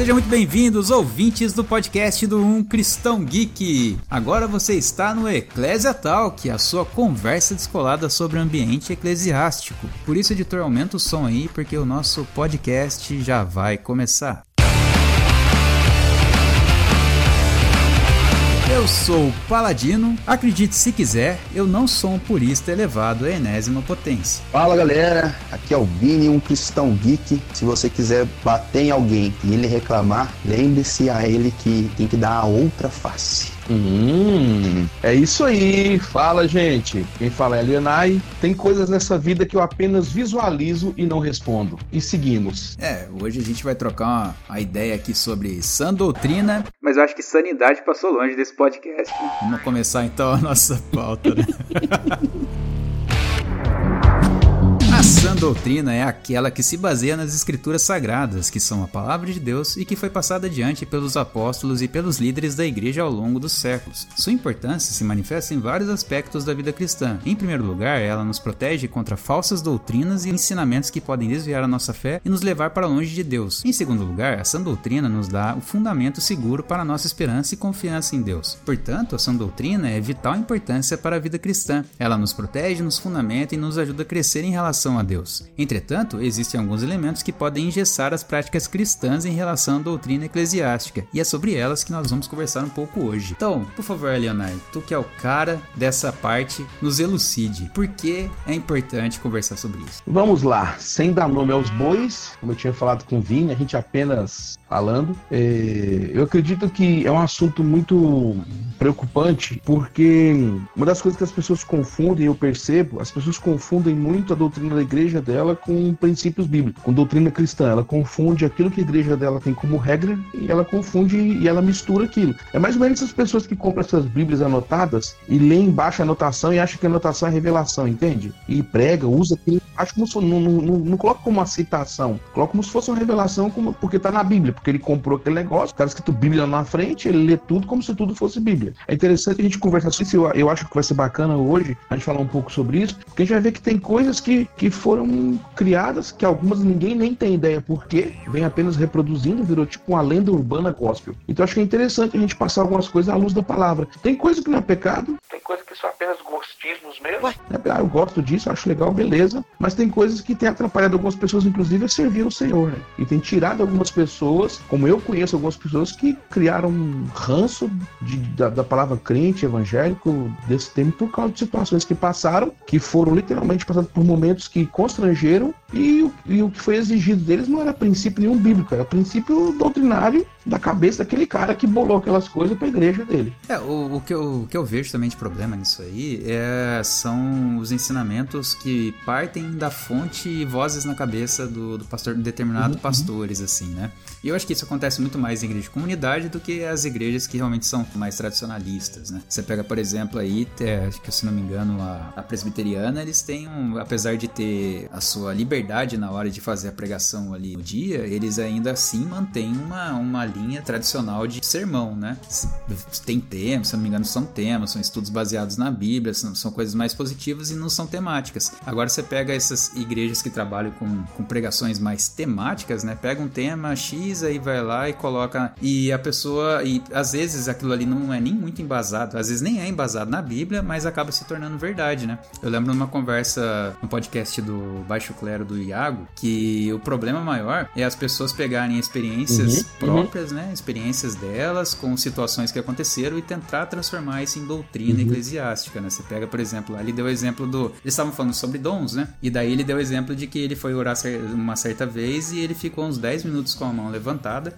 Sejam muito bem-vindos, ouvintes do podcast do Um Cristão Geek. Agora você está no Eclésia Talk, a sua conversa descolada sobre ambiente eclesiástico. Por isso, editor, aumenta o som aí, porque o nosso podcast já vai começar. Eu sou Paladino. Acredite se quiser, eu não sou um purista elevado à enésima potência. Fala galera, aqui é o Vini, um cristão geek. Se você quiser bater em alguém e ele reclamar, lembre-se a ele que tem que dar a outra face. Hum, é isso aí. Fala, gente. Quem fala é Alienai. Tem coisas nessa vida que eu apenas visualizo e não respondo. E seguimos. É, hoje a gente vai trocar uma, uma ideia aqui sobre sã doutrina, mas eu acho que sanidade passou longe desse podcast. Né? Vamos começar então a nossa pauta, né? Sã doutrina é aquela que se baseia nas escrituras sagradas, que são a palavra de Deus e que foi passada adiante pelos apóstolos e pelos líderes da igreja ao longo dos séculos. Sua importância se manifesta em vários aspectos da vida cristã. Em primeiro lugar, ela nos protege contra falsas doutrinas e ensinamentos que podem desviar a nossa fé e nos levar para longe de Deus. Em segundo lugar, a sã doutrina nos dá o fundamento seguro para a nossa esperança e confiança em Deus. Portanto, a sã doutrina é vital importância para a vida cristã. Ela nos protege, nos fundamenta e nos ajuda a crescer em relação a Deus. Entretanto, existem alguns elementos que podem engessar as práticas cristãs em relação à doutrina eclesiástica, e é sobre elas que nós vamos conversar um pouco hoje. Então, por favor, Leonardo, tu que é o cara dessa parte, nos elucide. Por que é importante conversar sobre isso? Vamos lá, sem dar nome aos bois, como eu tinha falado com o Vini, a gente apenas falando. É, eu acredito que é um assunto muito preocupante, porque uma das coisas que as pessoas confundem, eu percebo, as pessoas confundem muito a doutrina da igreja dela com princípios bíblicos, com doutrina cristã. Ela confunde aquilo que a igreja dela tem como regra e ela confunde e ela mistura aquilo. É mais ou menos essas pessoas que compram essas bíblias anotadas e lêem embaixo a anotação e acham que a anotação é revelação, entende? E prega, usa aquilo, acho que não, não, não, não coloca como uma citação, coloca como se fosse uma revelação, como, porque está na Bíblia porque ele comprou aquele negócio, cara escrito Bíblia na frente, ele lê tudo como se tudo fosse Bíblia. É interessante a gente conversar sobre isso, eu, eu acho que vai ser bacana hoje a gente falar um pouco sobre isso, porque a gente vai ver que tem coisas que, que foram criadas, que algumas ninguém nem tem ideia por quê, vem apenas reproduzindo, virou tipo uma lenda urbana gospel. Então acho que é interessante a gente passar algumas coisas à luz da palavra. Tem coisa que não é pecado, tem coisa que são apenas gostismos mesmo. Ué? Ah, eu gosto disso, acho legal, beleza. Mas tem coisas que tem atrapalhado algumas pessoas, inclusive, a servir o Senhor, né? E tem tirado algumas pessoas como eu conheço algumas pessoas que criaram um ranço de, da, da, palavra crente, evangélico, desse tempo por causa de situações que passaram, que foram literalmente passando por momentos que constrangeram e, e o que foi exigido deles não era princípio nenhum bíblico, era princípio doutrinário da cabeça daquele cara que bolou aquelas coisas para a igreja dele. É, o, o, que eu, o que eu vejo também de problema nisso aí é, são os ensinamentos que partem da fonte e vozes na cabeça do, do pastor, de determinado uhum. pastores, assim, né? E eu acho que isso acontece muito mais em igreja de comunidade do que as igrejas que realmente são mais tradicionalistas, né? Você pega, por exemplo, aí, acho que se não me engano, a, a presbiteriana, eles têm, um, apesar de ter a sua liberdade na hora de fazer a pregação ali no dia, eles ainda assim mantêm uma, uma linha tradicional de sermão, né? Tem temas, se não me engano, são temas, são estudos baseados na Bíblia, são, são coisas mais positivas e não são temáticas. Agora você pega essas igrejas que trabalham com, com pregações mais temáticas, né? Pega um tema X, aí vai lá e coloca. E a pessoa. E às vezes aquilo ali não é nem muito embasado, às vezes nem é embasado na Bíblia, mas acaba se tornando verdade, né? Eu lembro numa conversa no podcast do Baixo Clero do Iago que o problema maior é as pessoas pegarem experiências uhum, próprias. Uhum próprias né, experiências delas com situações que aconteceram e tentar transformar isso em doutrina uhum. eclesiástica. Né? Você pega, por exemplo, ali deu o exemplo do. Eles estavam falando sobre dons, né? E daí ele deu o exemplo de que ele foi orar uma certa vez e ele ficou uns 10 minutos com a mão levantada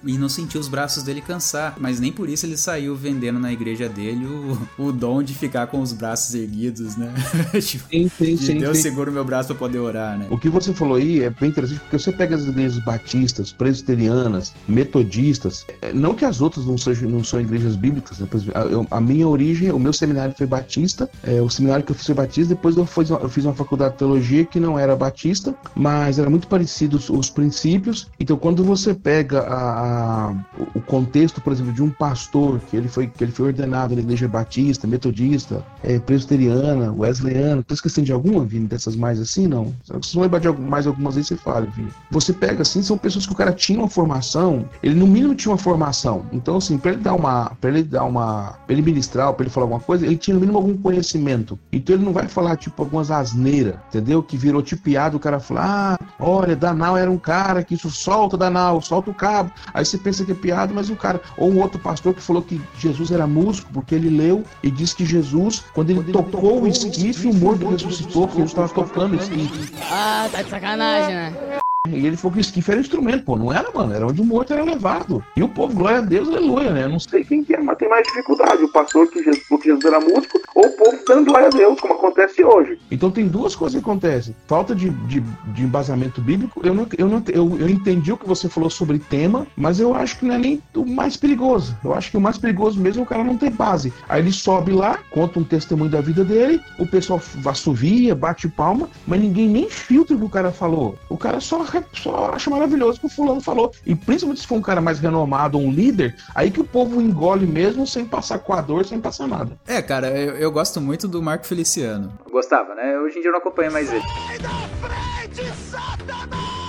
e não sentiu os braços dele cansar. Mas nem por isso ele saiu vendendo na igreja dele o, o dom de ficar com os braços erguidos, né? tipo, sim, sim, sim, Deus sim. segura o meu braço para poder orar, né? O que você falou aí é bem interessante porque você pega as igrejas batistas, presbiterianas, metodistas. É, não que as outras não sejam não são igrejas bíblicas. Né? A, a, minha origem, o meu seminário foi batista. É, o seminário que eu fiz foi batista. Depois eu fiz, eu fiz uma faculdade de teologia que não era batista, mas era muito parecido os, os princípios. Então, quando você pega a, a, o contexto, por exemplo, de um pastor que ele foi que ele foi ordenado na igreja batista, metodista, é, presbiteriana, wesleyana, tô esquecendo de alguma, Vini, dessas mais assim, não? Se não lembrar de mais algumas vezes, você fala, Vini. Você pega assim, são pessoas que o cara tinha uma formação, ele no mínimo tinha uma formação. Então, assim, para ele dar uma, para ele dar uma, pra ele ministrar, para ele falar alguma coisa, ele tinha no mínimo algum conhecimento. Então ele não vai falar tipo algumas asneiras, entendeu? Que virou tipo piada, o cara fala: "Ah, olha, Danal era um cara que isso solta Danal, solta o cabo". Aí você pensa que é piada, mas o cara ou um outro pastor que falou que Jesus era músico porque ele leu e disse que Jesus, quando ele quando tocou ele o esquife, o morto ressuscitou, porque ele estava tocando o esquife. Ah, tá de sacanagem, né? E ele falou que o esquife era instrumento, pô, não era, mano, era onde o morto era levado. E o povo, glória a Deus, aleluia, né? Eu não sei quem que é, mas tem mais dificuldade, o pastor que Jesus, porque Jesus era músico, ou o povo dando glória a Deus, como acontece hoje. Então tem duas coisas que acontecem. Falta de, de, de embasamento bíblico, eu, não, eu, não, eu, eu entendi o que você falou sobre tema, mas eu acho que não é nem o mais perigoso. Eu acho que o mais perigoso mesmo é o cara não ter base. Aí ele sobe lá, conta um testemunho da vida dele, o pessoal assovia, bate palma, mas ninguém nem filtra o que o cara falou. O cara só só acha maravilhoso que o fulano falou. E principalmente se for um cara mais renomado, um líder, aí que o povo engole mesmo sem passar coador, sem passar nada. É, cara, eu, eu gosto muito do Marco Feliciano. Gostava, né? Hoje em dia eu não acompanho mais ele. Sai da frente,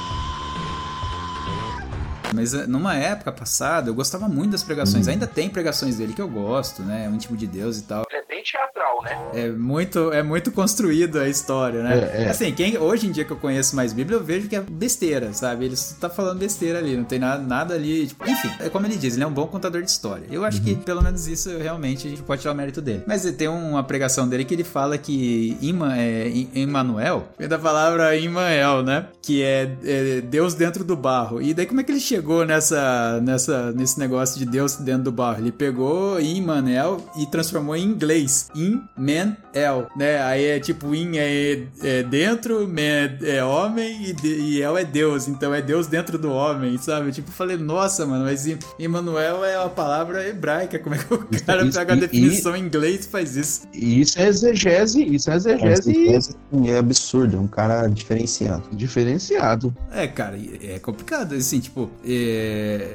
Mas eh, numa época passada, eu gostava muito das pregações. Hum. Ainda tem pregações dele que eu gosto, né? É um tipo de Deus e tal. Ele é bem teatral, né? É muito, é muito construído a história, né? É, é. Assim, quem, hoje em dia que eu conheço mais Bíblia, eu vejo que é besteira, sabe? Ele tá falando besteira ali, não tem nada, nada ali. Tipo, enfim, é como ele diz, ele é um bom contador de história. Eu acho uhum. que pelo menos isso realmente a gente pode tirar o mérito dele. Mas tem uma pregação dele que ele fala que Ima, é, Emmanuel, vem da palavra Immael, né? Que é, é Deus dentro do barro. E daí como é que ele chegou nessa nessa, nesse negócio de Deus dentro do barro. Ele pegou Immanuel e transformou em inglês. In-man-el, né? Aí é tipo, in é, é dentro, man é homem e, de, e El é Deus. Então é Deus dentro do homem, sabe? Tipo, falei, nossa, mano, mas Immanuel é uma palavra hebraica. Como é que o cara isso, pega a definição e, em inglês e faz isso? Isso é exegese, isso é exegese. É, é absurdo, é um cara diferenciado. Diferenciado. É, cara, é complicado, assim, tipo, é,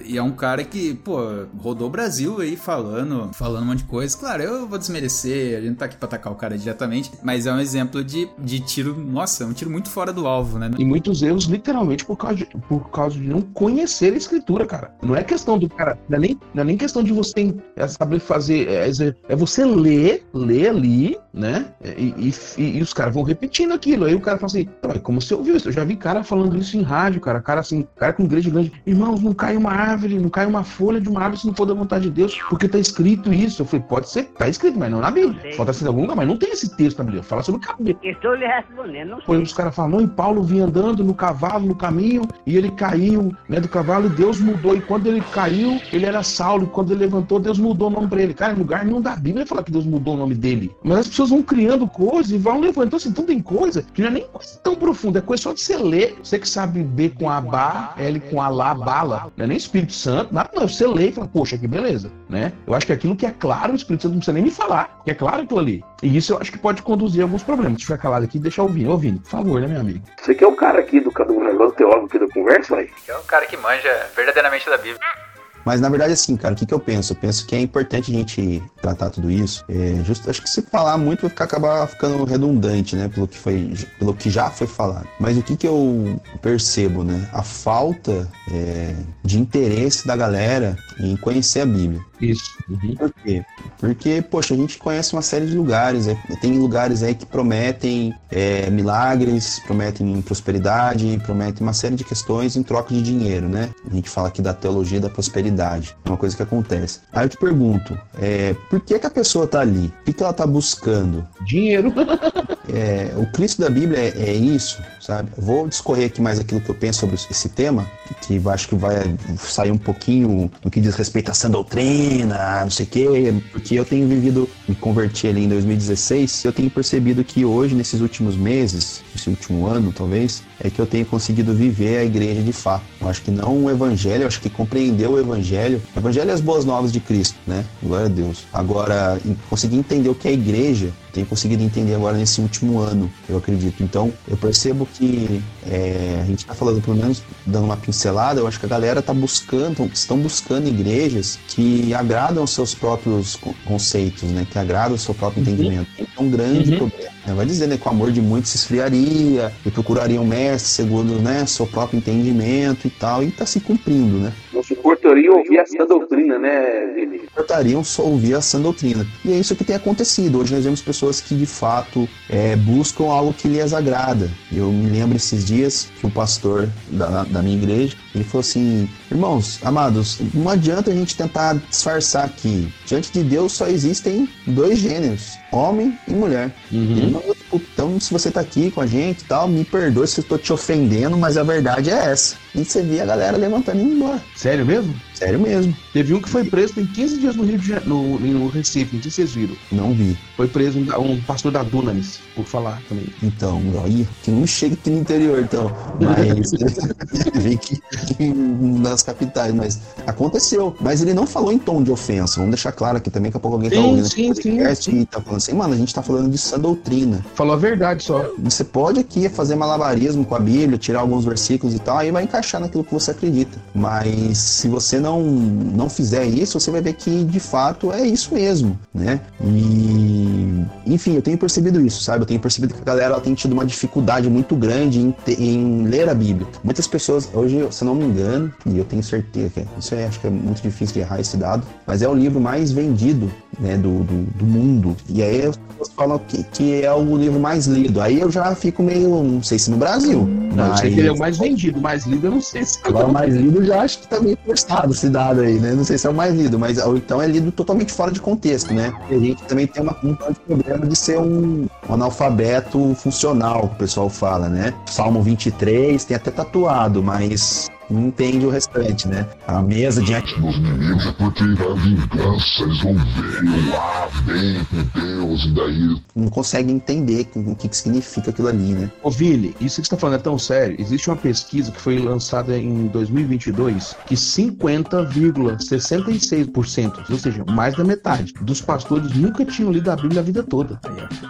e é um cara que, pô, rodou o Brasil aí falando, falando um monte de coisa. Claro, eu vou desmerecer, a gente tá aqui pra atacar o cara diretamente, mas é um exemplo de, de tiro, nossa, é um tiro muito fora do alvo, né? E muitos erros, literalmente, por causa de, por causa de não conhecer a escritura, cara. Não é questão do cara, não é nem, não é nem questão de você é saber fazer, é, é você ler, ler ali, né? E, e, e, os caras vão repetindo aquilo. Aí o cara fala assim, como você ouviu isso? Eu já vi cara falando isso em rádio, cara. Cara assim, cara com igreja grande. Irmãos, não cai uma árvore, não cai uma folha de uma árvore se não for da vontade de Deus, porque tá escrito isso. Eu falei, pode ser, tá escrito, mas não na Bíblia. Pode estar escrito em algum lugar, mas não tem esse texto na Bíblia. Fala sobre o cabelo. Estou lhe respondendo, não sei. os caras falam, não, e Paulo vinha andando no cavalo, no caminho, e ele caiu, né, do cavalo, e Deus mudou. E quando ele caiu, ele era Saulo, e quando ele levantou, Deus mudou o nome pra ele. Cara, em lugar nenhum da Bíblia falar que Deus mudou o nome dele. Mas as pessoas vão criando coisas e vão levantando. Então, assim, então tem coisa que não é nem coisa tão profunda, é coisa só de você ler. Você que sabe B com a Bá, L com a Lá, bala. Não é nem Espírito Santo, nada, não. Você lê e fala, poxa, que beleza, né? Eu acho que aquilo que é claro, o Espírito Santo não precisa nem me falar, que é claro aquilo ali. E isso eu acho que pode conduzir a alguns problemas. Deixa eu ficar calado aqui e deixar ouvindo. Ouvindo, por favor, né, meu amigo? Você que é o cara aqui do, do negócio teólogo aqui da conversa, aí? É o cara que manja verdadeiramente da Bíblia. Mas na verdade, assim, cara, o que, que eu penso? Eu penso que é importante a gente tratar tudo isso. É, justo, acho que se falar muito vai ficar, acabar ficando redundante, né? Pelo que, foi, pelo que já foi falado. Mas o que, que eu percebo, né? A falta é, de interesse da galera em conhecer a Bíblia. Isso. Uhum. Por quê? Porque, poxa, a gente conhece uma série de lugares. É, tem lugares aí que prometem é, milagres, prometem prosperidade, prometem uma série de questões em troca de dinheiro, né? A gente fala aqui da teologia da prosperidade. É uma coisa que acontece. Aí eu te pergunto, é, por que, que a pessoa tá ali? O que, que ela tá buscando? Dinheiro. é, o Cristo da Bíblia é, é isso, sabe? Vou discorrer aqui mais aquilo que eu penso sobre esse tema, que acho que vai sair um pouquinho no que diz respeito à sã doutrina, não sei o quê, porque eu tenho vivido, me converti ali em 2016, e eu tenho percebido que hoje, nesses últimos meses, esse último ano, talvez, é que eu tenho conseguido viver a igreja de fato. Eu acho que não o evangelho, eu acho que compreender o evangelho. O evangelho é as boas novas de Cristo, né? Glória a Deus. Agora, conseguir entender o que é a igreja, tenho conseguido entender agora nesse último ano, eu acredito. Então, eu percebo que é, a gente está falando, pelo menos dando uma pincelada, eu acho que a galera está buscando, estão buscando igrejas que agradam os seus próprios conceitos, né? Que agradam o seu próprio uhum. entendimento. É um grande uhum. problema. Né? Vai dizer, né? Que o amor de muitos se esfriaria e procuraria um mestre segundo, né? Seu próprio entendimento e tal. E está se cumprindo, né? Não se ouvir essa doutrina, né, Vini? Importariam só ouvir essa doutrina. E é isso que tem acontecido. Hoje nós vemos pessoas que, de fato, é, buscam algo que lhes agrada. Eu me lembro esses dias que o pastor da, da minha igreja, ele falou assim, irmãos, amados, não adianta a gente tentar disfarçar aqui. Diante de Deus só existem dois gêneros, homem e mulher. Uhum. então, se você tá aqui com a gente e tal, me perdoe se eu tô te ofendendo, mas a verdade é essa. E você via a galera levantando e indo embora. Sério mesmo? Sério mesmo. Teve um que foi preso tem 15 dias no Rio de Janeiro, no, no Recife, não sei se vocês viram. Não vi. Foi preso um, um pastor da Dunamis, por falar também. Então, aí, que não chega aqui no interior, então. Mas vi que nas capitais, mas aconteceu. Mas ele não falou em tom de ofensa. Vamos deixar claro aqui também, que a pouco alguém tá sim, ouvindo sim, podcast sim. e tá falando assim, mano, a gente tá falando de sã doutrina. Falou a verdade só. Você pode aqui fazer malabarismo com a Bíblia, tirar alguns versículos e tal, aí vai encaixar naquilo que você acredita. Mas se você não, não fizer isso, você vai ver que de fato é isso mesmo, né? E enfim, eu tenho percebido isso, sabe? Eu tenho percebido que a galera tem tido uma dificuldade muito grande em, em ler a Bíblia. Muitas pessoas, hoje, se não me engano, e eu tenho certeza que é, isso é, acho que é muito difícil de errar esse dado, mas é o livro mais vendido né, do, do, do mundo. E aí as pessoas falam que, que é o livro mais lido. Aí eu já fico meio, não sei se no Brasil. Não, mas... eu sei que ele é o mais vendido, mais lido eu não sei se. Agora o mais lido eu já acho que tá meio forçado esse aí, né? Não sei se é o mais lido, mas ou então é lido totalmente fora de contexto, né? E a gente também tem uma, um problema de ser um, um analfabeto funcional, o pessoal fala, né? Salmo 23 tem até tatuado, mas entende o restante, né? A mesa diante dos meninos é porque a vingança resolveu ah, bem com Deus, e daí. Não consegue entender o que, que significa aquilo ali, né? Ô, Vili, isso que você tá falando é tão sério. Existe uma pesquisa que foi lançada em 2022 que 50,66%, ou seja, mais da metade, dos pastores nunca tinham lido a Bíblia a vida toda.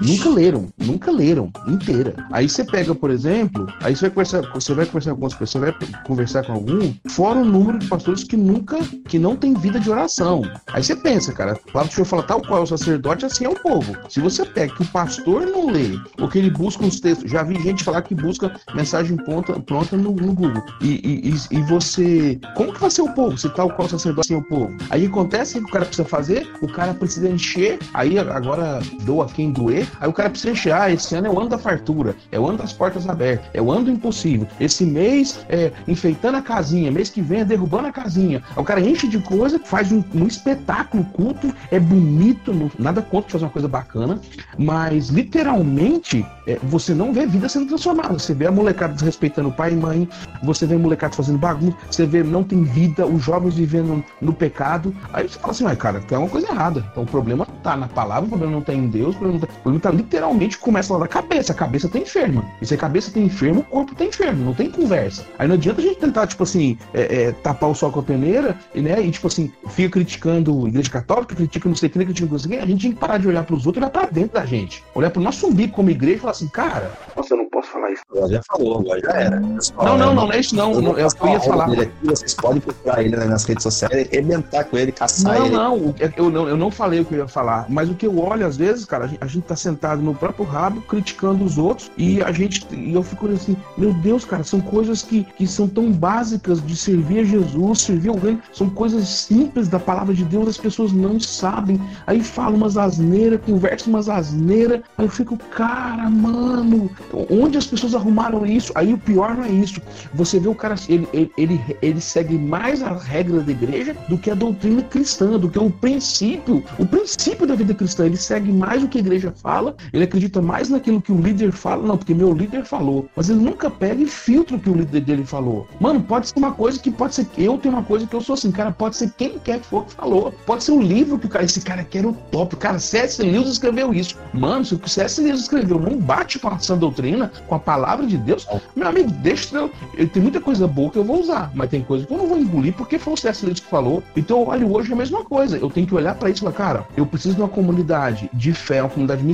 Nunca leram, nunca leram inteira. Aí você pega, por exemplo, aí você vai conversar, você vai conversar com algumas pessoas, você vai conversar com algum, fora o número de pastores que nunca, que não tem vida de oração. Aí você pensa, cara, a palavra do fala tal qual é o sacerdote, assim é o povo. Se você pega que o pastor não lê, ou que ele busca uns textos, já vi gente falar que busca mensagem pronta, pronta no, no Google. E, e, e, você, como que vai ser o povo? Se tal qual o sacerdote assim é o povo? Aí acontece o que o cara precisa fazer, o cara precisa encher, aí agora doa quem doer, aí o cara precisa encher, ah, esse ano é o ano da fartura, é o ano das portas abertas, é o ano do impossível. Esse mês é enfeitando a casinha, mês que vem é derrubando a casinha. O cara enche de coisa, faz um, um espetáculo culto, é bonito, não, nada contra fazer uma coisa bacana, mas literalmente é, você não vê vida sendo transformada. Você vê a molecada desrespeitando pai e mãe, você vê a molecada fazendo bagunça, você vê não tem vida, os jovens vivendo no pecado. Aí você fala assim, ai cara, tem uma coisa errada. Então o problema tá na palavra, o problema não tá em Deus, o problema, tá, o problema tá literalmente começa lá da cabeça. A cabeça tá enferma. E se a cabeça tá enferma, o corpo tá enfermo, não tem conversa. Aí não adianta a gente tentar, tipo assim, é, é, tapar o sol com a peneira, né? E tipo assim, fica criticando a igreja católica, critica não sei o que, critica não sei o que. A gente tem que parar de olhar pros outros e olhar pra dentro da gente. Olhar pro nosso umbigo como igreja e falar assim, cara. Eu não posso falar isso. Agora já falou, agora já era. Pessoal, não, não, não, não é isso não. Eu, não, eu, ia falar. Aqui, vocês podem procurar ele nas redes sociais, arrebentar com ele, caçar não, ele. Não, eu não, eu não falei o que eu ia falar. Mas o que eu olho, às vezes, cara, a gente, a gente tá sentado no próprio rabo, criticando os outros, e a gente. E eu fico assim, meu Deus, cara, são coisas que, que são tão básicas de servir a Jesus, servir alguém, são coisas simples da palavra de Deus, as pessoas não sabem. Aí falam umas asneiras, conversam umas asneiras. Aí eu fico, cara, mano, onde as pessoas arrumaram isso? Aí o pior não é isso. Você vê o cara, ele, ele, ele, ele segue mais as regras da igreja do que a doutrina cristã, do que o princípio, o princípio da vida cristã. Ele segue mais o que a igreja fala, ele acredita mais naquilo que o líder fala, não, porque meu líder falou. Mas ele nunca pega e filtra o que o líder dele falou. Mano, pode ser uma coisa que pode ser. Eu tenho uma coisa que eu sou assim, cara, pode ser quem quer que for que falou. Pode ser o um livro que o cara, esse cara quer o top. Cara, C.S. Lewis escreveu isso. Mano, se o C.S. Lewis escreveu não bate com a sã doutrina, com a palavra de Deus, meu amigo, deixa eu, eu tem muita coisa boa que eu vou usar, mas tem coisa que eu não vou engolir porque foi o C.S. Lewis que falou. Então eu olho hoje a mesma coisa. Eu tenho que olhar para isso e falar, cara, eu preciso de uma comunidade de fé, uma comunidade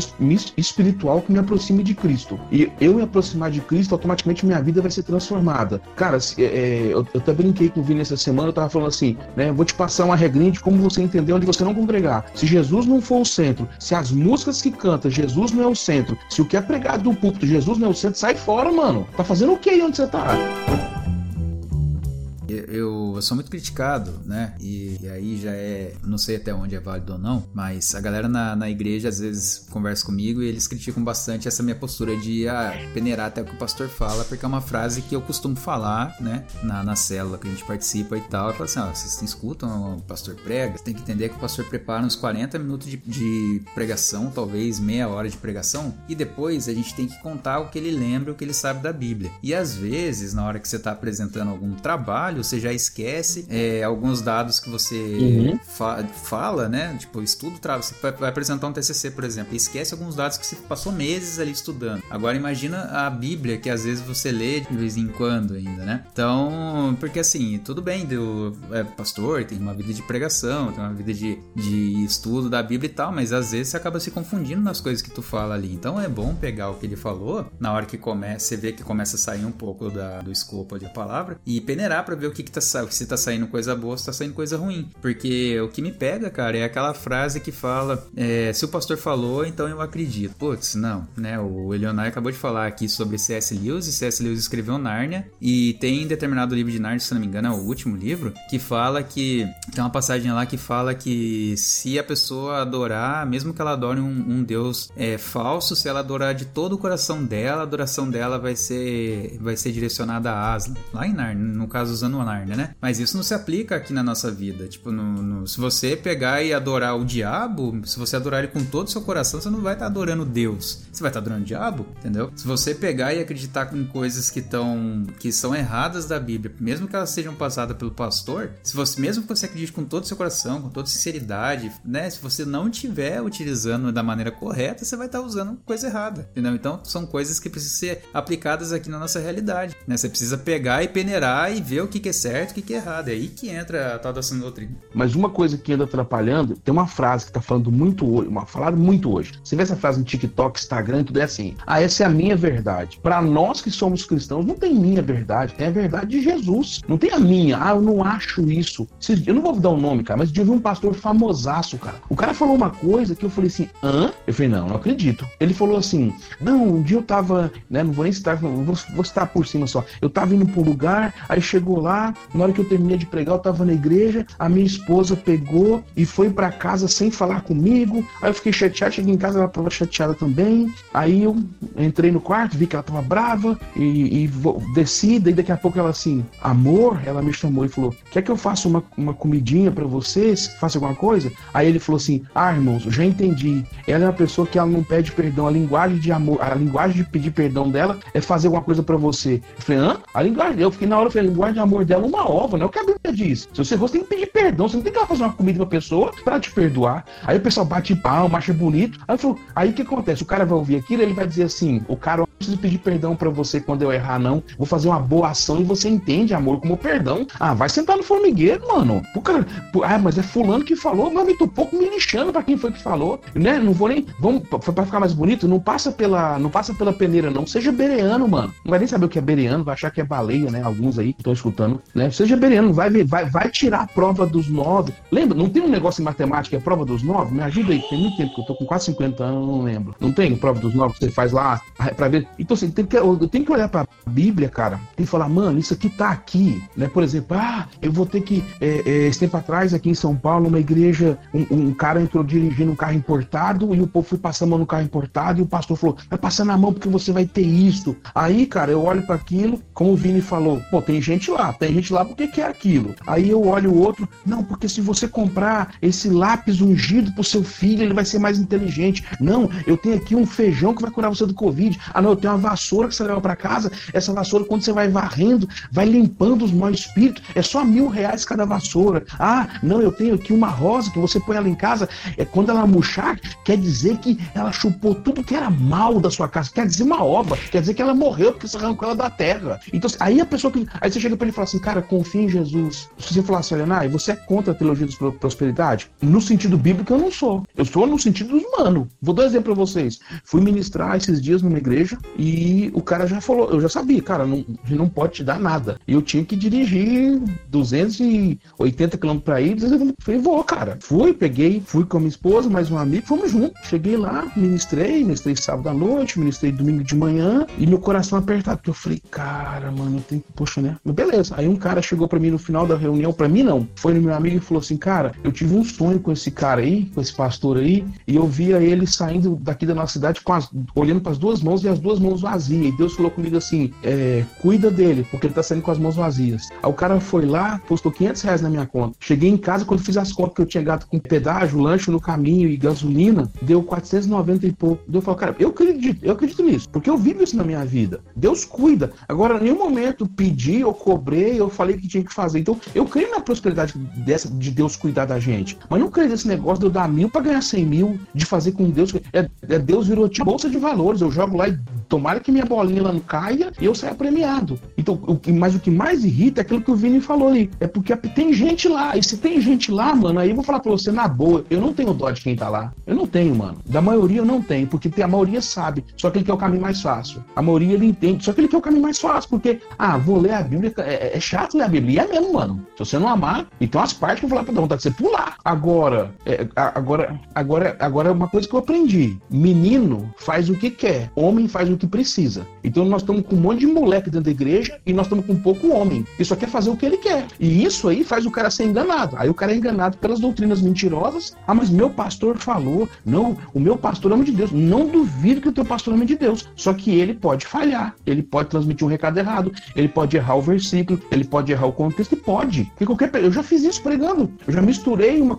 espiritual que me aproxime de Cristo. E eu me aproximar de Cristo, automaticamente minha vida vai ser transformada. Cara, é, é, eu, eu até brinquei com o Vini essa semana, eu tava falando assim, né? Vou te passar uma regrinha de como você entender onde você não congregar. Se Jesus não for o centro, se as músicas que canta, Jesus não é o centro, se o que é pregado do púlpito, Jesus não é o centro, sai fora, mano. Tá fazendo o que onde você tá? Eu, eu sou muito criticado, né? E, e, aí já é, não sei até onde é válido ou não, mas a galera na, na igreja às vezes conversa comigo e eles criticam bastante essa minha postura de ah, peneirar até o que o pastor fala, porque é uma frase que eu costumo falar, né? Na, na célula que a gente participa e tal. Eu falo assim: ó, vocês escutam o pastor prega, tem que entender que o pastor prepara uns 40 minutos de, de pregação, talvez meia hora de pregação, e depois a gente tem que contar o que ele lembra, o que ele sabe da Bíblia. E às vezes, na hora que você está apresentando algum trabalho, você já esquece é, alguns dados que você uhum. fa fala, né? Tipo, estudo, você vai apresentar um TCC, por exemplo, e esquece alguns dados que você passou meses ali estudando. Agora imagina a Bíblia, que às vezes você lê de vez em quando ainda, né? Então, porque assim, tudo bem, deu, é pastor, tem uma vida de pregação, tem uma vida de, de estudo da Bíblia e tal, mas às vezes você acaba se confundindo nas coisas que tu fala ali. Então é bom pegar o que ele falou, na hora que começa, você vê que começa a sair um pouco da, do escopo da palavra, e peneirar para ver o que, que tá, se tá saindo coisa boa, se tá saindo coisa ruim. Porque o que me pega, cara, é aquela frase que fala: é, se o pastor falou, então eu acredito. Putz, não, né? O Eleonai acabou de falar aqui sobre C.S. Lewis, e C.S. Lewis escreveu Nárnia, e tem determinado livro de Nárnia, se não me engano, é o último livro, que fala que. Tem uma passagem lá que fala que se a pessoa adorar, mesmo que ela adore um, um Deus é, falso, se ela adorar de todo o coração dela, a adoração dela vai ser, vai ser direcionada a Aslan. Lá em Nárnia, no caso usando o Nárnia, né? Mas isso não se aplica aqui na nossa vida. Tipo, no, no, se você pegar e adorar o diabo, se você adorar ele com todo o seu coração, você não vai estar tá adorando Deus. Você vai estar tá adorando o diabo, entendeu? Se você pegar e acreditar em coisas que que são erradas da Bíblia, mesmo que elas sejam passadas pelo pastor, se você mesmo que você acredite com todo o seu coração, com toda sinceridade, né? Se você não estiver utilizando da maneira correta, você vai estar tá usando coisa errada, entendeu? Então são coisas que precisam ser aplicadas aqui na nossa realidade, né? Você precisa pegar e peneirar e ver o que, que é certo, o que, que é errado. É aí que entra a tal da doutrina. Mas uma coisa que anda atrapalhando, tem uma frase que tá falando muito hoje, uma falada muito hoje. Você vê essa frase no TikTok, Instagram tudo é assim. Ah, essa é a minha verdade. Para nós que somos cristãos, não tem minha verdade, tem a verdade de Jesus. Não tem a minha. Ah, eu não acho isso. Eu não vou dar o um nome, cara, mas eu vi um pastor famosaço, cara. O cara falou uma coisa que eu falei assim, hã? Eu falei, não, não acredito. Ele falou assim, não, um dia eu tava, né, não vou nem citar, vou, vou citar por cima só. Eu tava indo pra um lugar, aí chegou lá, na hora que eu terminei de pregar, eu tava na igreja, a minha esposa pegou e foi para casa sem falar comigo. Aí eu fiquei chateado, cheguei em casa, ela tava chateada também. Aí eu entrei no quarto, vi que ela tava brava e, e desci, daí daqui a pouco ela assim, amor, ela me chamou e falou: Quer que eu faça uma, uma comidinha para vocês? Faça alguma coisa? Aí ele falou assim: Ah, irmãos, já entendi. Ela é uma pessoa que ela não pede perdão. A linguagem de amor, a linguagem de pedir perdão dela é fazer alguma coisa para você. Eu falei, hã? A linguagem, eu fiquei na hora, eu falei, a linguagem de amor dela é uma ova, né? O que a Bíblia diz? Se você fosse, tem que pedir perdão. Você não tem que fazer uma comida pra pessoa para te perdoar. Aí o pessoal bate palma, acha bonito. Aí, falou, aí o que acontece? O cara vai ouvir aquilo ele vai dizer assim: o cara não precisa pedir perdão para você quando eu errar, não. Vou fazer uma boa ação e você entende amor como perdão. Ah, vai sentar no formigueiro, mano. O cara, ah, mas é fulano que falou, mas eu tô pouco me lixando pra quem foi que falou, né? Não vou nem. Vamos, pra ficar mais bonito, não passa pela, não passa pela peneira, não. Seja bereano, mano. Não vai nem saber o que é bereano, vai achar que é baleia, né? Alguns aí estão escutando, né? Seja bereano, vai, vai, vai tirar a prova dos nove. Lembra? Não tem um negócio em matemática, é prova dos nove? Me ajuda aí, tem muito tempo que eu tô com quase 50 anos, não lembro. Não tem prova dos nove que você faz lá pra ver. Então, assim, tem que, eu tenho que olhar pra Bíblia, cara, que falar, mano, isso aqui tá aqui, né? Por exemplo, ah, eu vou ter que. É, é, esse tempo atrás, aqui em São Paulo, uma igreja, um, um, cara entrou dirigindo um carro importado e o povo foi passar a mão no carro importado e o pastor falou: vai passar na mão porque você vai ter isso. Aí, cara, eu olho para aquilo, como o Vini falou, pô, tem gente lá, tem gente lá porque quer aquilo. Aí eu olho o outro, não, porque se você comprar esse lápis ungido pro seu filho, ele vai ser mais inteligente. Não, eu tenho aqui um feijão que vai curar você do Covid. Ah, não, eu tenho uma vassoura que você leva para casa. Essa vassoura, quando você vai varrendo, vai limpando os maus espíritos. É só mil reais cada vassoura. Ah, não, eu tenho aqui uma rosa que você põe ela em casa. É quando ela murchar, quer dizer que ela chupou tudo que era mal da sua casa. Quer dizer uma obra. Quer dizer que ela morreu porque você arrancou ela da terra. Então, aí a pessoa que. Aí você chega para ele e fala assim, cara, confia em Jesus. Se você falar assim, Helena, você é contra a teologia da prosperidade? No sentido bíblico, eu não sou. Eu sou no sentido humano. Vou dar um exemplo para vocês. Fui ministrar esses dias numa igreja e o cara já falou, eu já sabia, cara, não, não pode te dar nada. E eu tinha que dirigir 280 km para ir. Eu falei, vou, cara. Fui, peguei, fui com a minha esposa, mais um amigo, fomos juntos. Cheguei lá, ministrei, ministrei sábado à noite, ministrei domingo de manhã e meu coração apertado, porque eu falei, cara, mano, eu tenho que, poxa, né? Mas beleza. Aí um cara chegou para mim no final da reunião, para mim não, foi no meu amigo e falou assim, cara, eu tive um sonho com esse cara aí, com esse pastor aí, e eu via ele saindo daqui da nossa cidade com as, olhando para as duas mãos e as duas mãos vazias. E Deus falou comigo assim: é, cuida dele, porque ele tá saindo com as mãos vazias. Aí o cara foi lá, postou 500 reais na minha conta. Cheguei em casa, quando fiz as contas que eu tinha gato com pedágio, lanche no caminho e gasolina, deu 490 e pouco. Eu falei, cara, eu acredito, eu acredito nisso, porque eu vivo isso na minha vida. Deus cuida. Agora, em nenhum momento pedi, eu cobrei, eu falei que tinha que fazer. Então, eu creio na prosperidade dessa, de Deus cuidar da gente. Mas não creio nesse negócio de eu dar mil para ganhar 100 mil, de fazer com Deus. É, é Deus virou tipo bolsa de valores. Eu jogo lá e tomara que minha bolinha lá não caia e eu saia premiado. Então, o mas o que mais irrita é aquilo que o Vini falou ali. É porque tem gente lá. E se tem gente lá, mano, aí eu vou falar pra você na boa. Eu não tenho dó de quem tá lá. Eu não tenho, mano. Da maioria eu não tenho, porque a maioria sabe. Só que ele quer o caminho mais fácil. A maioria ele entende. Só que ele quer o caminho mais fácil, porque, ah, vou ler a Bíblia. É, é chato ler a Bíblia. E é mesmo, mano. Se você não amar, então as partes que eu vou falar pra dar vontade de você pular. Agora, é, agora, agora, agora, uma coisa que eu aprendi: menino faz o que quer, homem faz o que precisa. Então nós estamos com um monte de moleque dentro da igreja e nós estamos com pouco homem que só quer fazer o que ele quer. E isso aí faz o cara ser enganado. Aí o cara é enganado pelas doutrinas mentirosas. Ah, mas meu pastor falou. Não, o meu pastor é homem de Deus. Não duvido que o teu pastor é homem de Deus. Só que ele pode falhar. Ele pode transmitir um recado errado. Ele pode errar o versículo. Ele pode errar o contexto. E pode. Porque qualquer eu já fiz isso pregando. Eu já misturei uma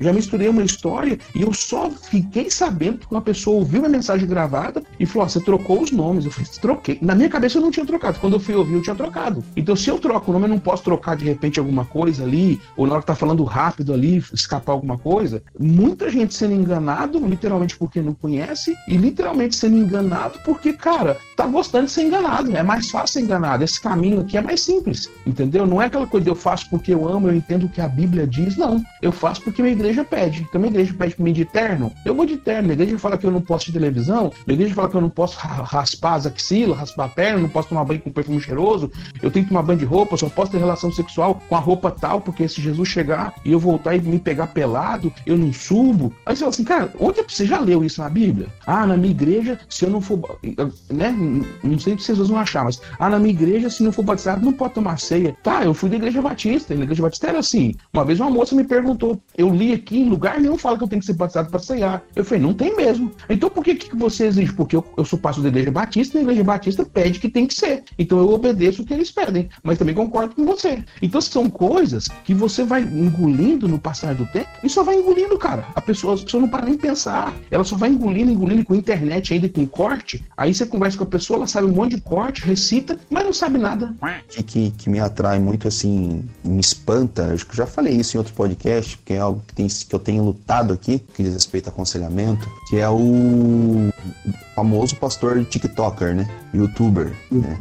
já misturei uma história e eu só fiquei sabendo que uma pessoa ouviu uma mensagem gravada e falou: oh, você trocou os nomes. Eu falei, troquei. Na minha cabeça eu não tinha trocado. Quando eu fui ouvir, eu tinha trocado. Então, se eu troco o nome, eu não posso trocar de repente alguma coisa ali, ou na hora que tá falando rápido ali, escapar alguma coisa. Muita gente sendo enganado, literalmente porque não conhece, e literalmente sendo enganado porque, cara, tá gostando de ser enganado. É mais fácil ser enganado. Esse caminho aqui é mais simples, entendeu? Não é aquela coisa de eu faço porque eu amo, eu entendo o que a Bíblia diz. Não. Eu faço porque minha igreja pede. Então, minha igreja pede pra mim de terno, eu vou de terno. A igreja fala que eu não posso de televisão, a igreja fala que eu não posso raspar as axilas, raspar a perna, não posso tomar banho com perfume cheiroso, eu tenho que tomar banho de roupa, só posso ter relação sexual com a roupa tal, porque se Jesus chegar e eu voltar e me pegar pelado, eu não subo. Aí você fala assim, cara, onde você já leu isso na Bíblia? Ah, na minha igreja, se eu não for, né? Não sei que vocês vão achar, mas ah, na minha igreja, se não for batizado, não pode tomar ceia. Tá, eu fui da igreja batista, e na igreja batista era assim. Uma vez uma moça me perguntou, eu li aqui em lugar nenhum fala que eu tenho que ser batizado para ceiar. Eu falei, não tem mesmo. Então por que, que você exige? Porque eu, eu sou pastor da igreja batista a igreja batista pede que tem que ser. Então eu obedeço o que eles pedem, mas também concordo com você. Então são coisas que você vai engolindo no passar do tempo e só vai engolindo, cara. A pessoa, a pessoa não para nem pensar. Ela só vai engolindo, engolindo com internet ainda com corte. Aí você conversa com a pessoa, ela sabe um monte de corte, recita, mas não sabe nada. Que, que, que me atrai muito assim, me espanta. Acho que já falei isso em outro podcast, que é algo que, tem, que eu tenho lutado aqui, que diz respeito a aconselhamento, que é o famoso pastor TikToker, né? Youtuber. Né?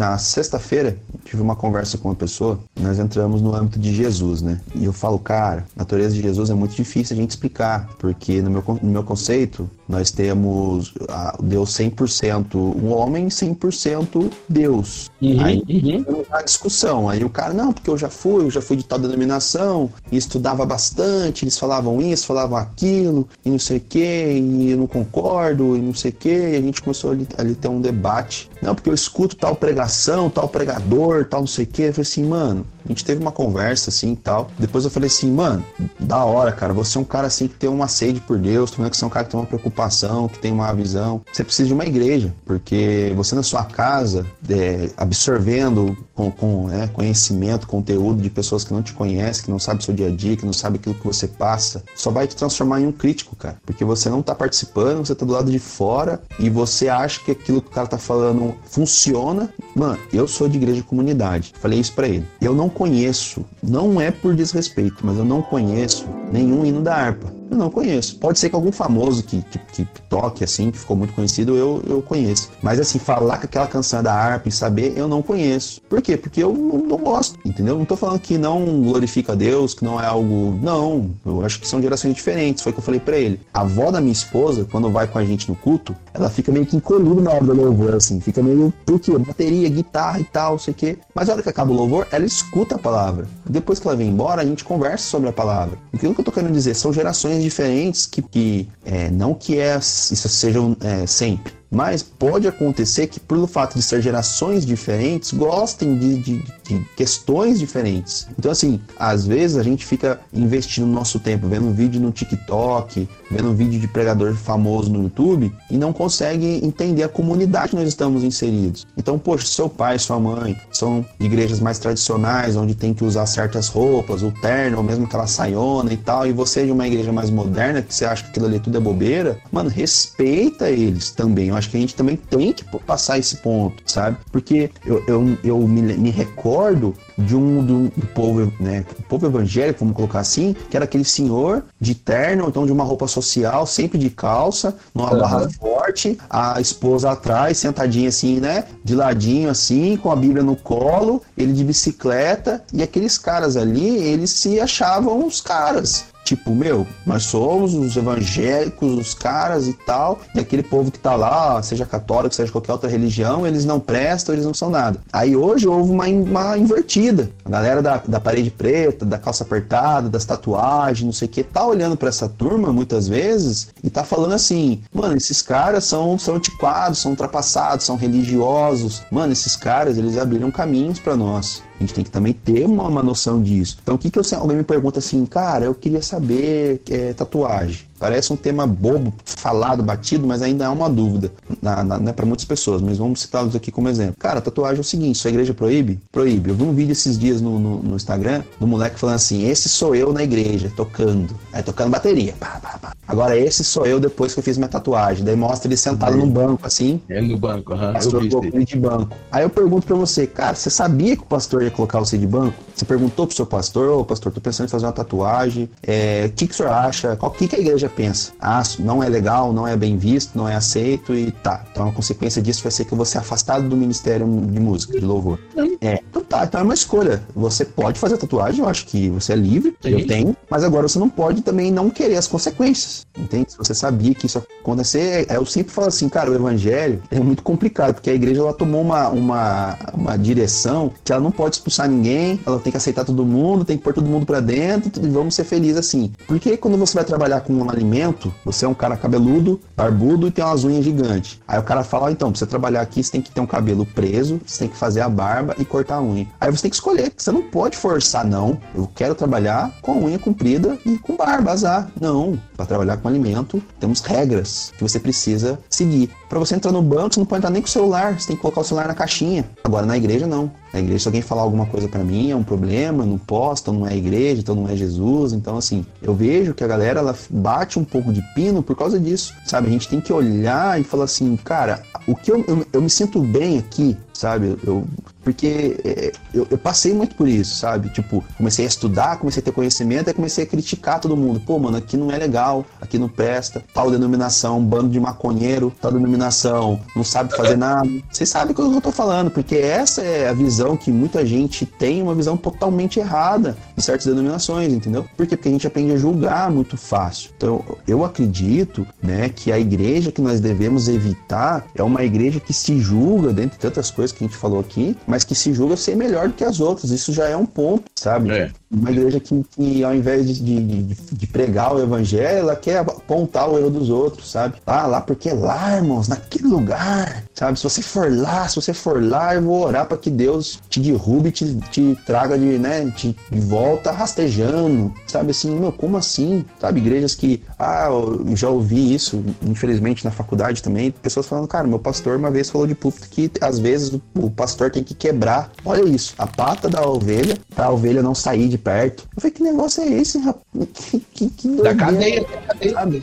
Na sexta-feira, tive uma conversa com uma pessoa, nós entramos no âmbito de Jesus, né? E eu falo, cara, a natureza de Jesus é muito difícil a gente explicar, porque no meu, no meu conceito, nós temos Deus 100% um homem, 100% Deus. Uhum, aí uhum. a discussão. Aí o cara, não, porque eu já fui, eu já fui de tal denominação, e estudava bastante, eles falavam isso, falavam aquilo, e não sei o que, e eu não concordo, e não sei o que, e a gente começou ali, ali ter um debate. Não, porque eu escuto tal pregação, tal pregador, tal não sei o que. Eu falei assim, mano, A gente teve uma conversa assim e tal. Depois eu falei assim, mano, da hora, cara. Você é um cara assim que tem uma sede por Deus, vendo que você é um cara que tem uma preocupação, que tem uma visão. Você precisa de uma igreja, porque você na sua casa, é, absorvendo com, com é, conhecimento, conteúdo de pessoas que não te conhecem, que não sabem o seu dia a dia, que não sabem aquilo que você passa, só vai te transformar em um crítico, cara. Porque você não tá participando, você tá do lado de fora e você acha que aquilo que o cara tá falando funciona. Mano, eu sou de igreja de comunidade. Falei isso para ele. Eu não conheço, não é por desrespeito, mas eu não conheço nenhum hino da harpa. Eu não conheço. Pode ser que algum famoso que, que, que, toque, assim, que ficou muito conhecido, eu, eu conheço. Mas, assim, falar com aquela canção da harpa e saber, eu não conheço. Por quê? Porque eu não, não, gosto, entendeu? Não tô falando que não glorifica Deus, que não é algo. Não. Eu acho que são gerações diferentes. Foi o que eu falei para ele. A avó da minha esposa, quando vai com a gente no culto, ela fica meio que encolhida na hora do louvor, assim. Fica meio. Por quê? Bateria, guitarra e tal, sei o quê. Mas na hora que acaba o louvor, ela escuta a palavra. Depois que ela vem embora, a gente conversa sobre a palavra. Aquilo que eu tô querendo dizer são gerações diferentes que, que é, não que é, isso sejam é, sempre, mas pode acontecer que, pelo fato de ser gerações diferentes, gostem de, de, de, questões diferentes. Então, assim, às vezes a gente fica investindo nosso tempo vendo um vídeo no TikTok, vendo um vídeo de pregador famoso no YouTube e não consegue entender a comunidade que nós estamos inseridos. Então, poxa, seu pai, sua mãe são igrejas mais tradicionais, onde tem que usar certas roupas, o terno, ou mesmo aquela saiona e tal, e você é de uma igreja mais moderna, que você acha que aquilo ali tudo é bobeira, mano, respeita eles também. Eu acho que a gente também tem que passar esse ponto, sabe? Porque eu, eu, eu me, me recordo de um do, do povo, né, povo evangélico, vamos colocar assim, que era aquele senhor de terno, então de uma roupa social, sempre de calça, numa uhum. barra forte, a esposa atrás, sentadinha assim, né, de ladinho assim, com a Bíblia no colo, ele de bicicleta, e aqueles caras ali, eles se achavam os caras. Tipo, meu, nós somos os evangélicos, os caras e tal, e aquele povo que tá lá, seja católico, seja qualquer outra religião, eles não prestam, eles não são nada. Aí hoje houve uma, uma invertida. A galera da, da parede preta, da calça apertada, das tatuagens, não sei o que, tá olhando para essa turma muitas vezes e tá falando assim: mano, esses caras são, são antiquados, são ultrapassados, são religiosos. Mano, esses caras, eles abriram caminhos para nós. A gente tem que também ter uma, uma noção disso. Então, o que, que eu, alguém me pergunta assim, cara, eu queria saber é, tatuagem. Parece um tema bobo, falado, batido, mas ainda há uma dúvida na, na, né, para muitas pessoas. Mas vamos citá-los aqui como exemplo. Cara, tatuagem é o seguinte: sua igreja proíbe? Proíbe. Eu vi um vídeo esses dias no, no, no Instagram do moleque falando assim: esse sou eu na igreja, tocando. Aí tocando bateria. Pá, pá, pá. Agora, esse sou eu depois que eu fiz minha tatuagem. Daí mostra ele sentado uhum. num banco, assim. Ele no banco, aham. Uhum. de banco. Aí eu pergunto pra você, cara, você sabia que o pastor ia colocar você de banco? Você perguntou pro seu pastor, ô pastor, tô pensando em fazer uma tatuagem. É, o que, que o senhor acha? O que, que a igreja pensa? Ah, não é legal, não é bem visto, não é aceito e tá. Então a consequência disso vai ser que eu vou ser afastado do ministério de música, de louvor. É, então tá, então é uma escolha. Você pode fazer tatuagem, eu acho que você é livre, Sim. eu tenho, mas agora você não pode também não querer as consequências, entende? Se você sabia que isso ia acontecer, é, eu sempre falo assim, cara, o evangelho é muito complicado, porque a igreja ela tomou uma, uma, uma direção que ela não pode expulsar ninguém, ela tem que aceitar todo mundo, tem que pôr todo mundo para dentro e vamos ser felizes assim. Porque quando você vai trabalhar com um alimento, você é um cara cabeludo, barbudo e tem umas unhas gigantes. Aí o cara fala, oh, então, pra você trabalhar aqui, você tem que ter um cabelo preso, você tem que fazer a barba e cortar a unha. Aí você tem que escolher, você não pode forçar, não. Eu quero trabalhar com unha comprida e com barba, azar. Não, para trabalhar com alimento, temos regras que você precisa seguir. Para você entrar no banco, você não pode entrar nem com o celular, você tem que colocar o celular na caixinha. Agora na igreja não. Na igreja, se alguém falar alguma coisa para mim, é um problema, não posso, então não é igreja, então não é Jesus. Então, assim, eu vejo que a galera ela bate um pouco de pino por causa disso, sabe? A gente tem que olhar e falar assim, cara, o que eu, eu, eu me sinto bem aqui, sabe? Eu, porque é, eu, eu, passei muito por isso, sabe? Tipo, comecei a estudar, comecei a ter conhecimento, e comecei a criticar todo mundo. Pô, mano, aqui não é legal, aqui não presta, tal denominação, bando de maconheiro, tal denominação, não sabe fazer nada. Vocês sabem o que eu tô falando, porque essa é a visão que muita gente tem, uma visão totalmente errada de certas denominações, entendeu? Por quê? Porque a gente aprende a julgar muito fácil. Então, eu acredito, né, que a igreja que nós devemos evitar é uma igreja que se julga, dentre tantas coisas que a gente falou aqui, mas que se julga ser melhor do que as outras. Isso já é um ponto, sabe? É. Uma igreja que, que ao invés de, de, de, de pregar o evangelho, ela quer apontar o erro dos outros, sabe? Ah, lá porque é lá, irmãos, naquele lugar, sabe? Se você for lá, se você for lá, eu vou orar para que Deus te derrube, te, te traga de, né, te, de volta rastejando, sabe? Assim, meu, como assim? Sabe? Igrejas que, ah, eu já ouvi isso, infelizmente na faculdade também, pessoas falando, cara, meu pastor uma vez falou de púlpito que às vezes o, o pastor tem que quebrar, olha isso, a pata da ovelha, para a ovelha não sair de perto. Eu falei, que negócio é esse, rapaz? Que, que, que Da cadeia, da cadeia. sabe?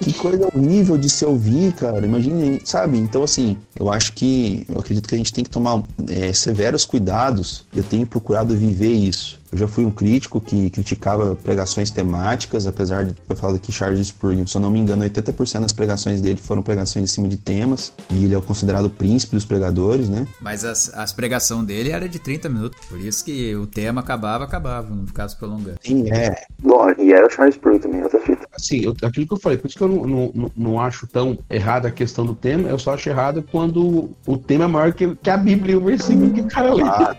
Que coisa horrível de se ouvir, cara. Imagine, sabe? Então, assim, eu acho que, eu acredito que a gente tem que tomar é, severos cuidados. Eu tenho procurado viver isso. Eu já fui um crítico que criticava pregações temáticas, apesar de eu falar que Charles Spurgeon, se eu não me engano, 80% das pregações dele foram pregações em cima de temas, e ele é considerado o príncipe dos pregadores, né? Mas as, as pregação dele era de 30 minutos, por isso que o tema acabava, acabava, não ficava se prolongando. Sim, é. E era o Charles Spurgeon também, outra fita. Assim, eu- aquilo que eu falei, por isso que eu não, não, não- acho tão errada a questão do tema, eu só acho errado quando o tema é maior que, que a Bíblia e o versículo que o cara lê. Ah,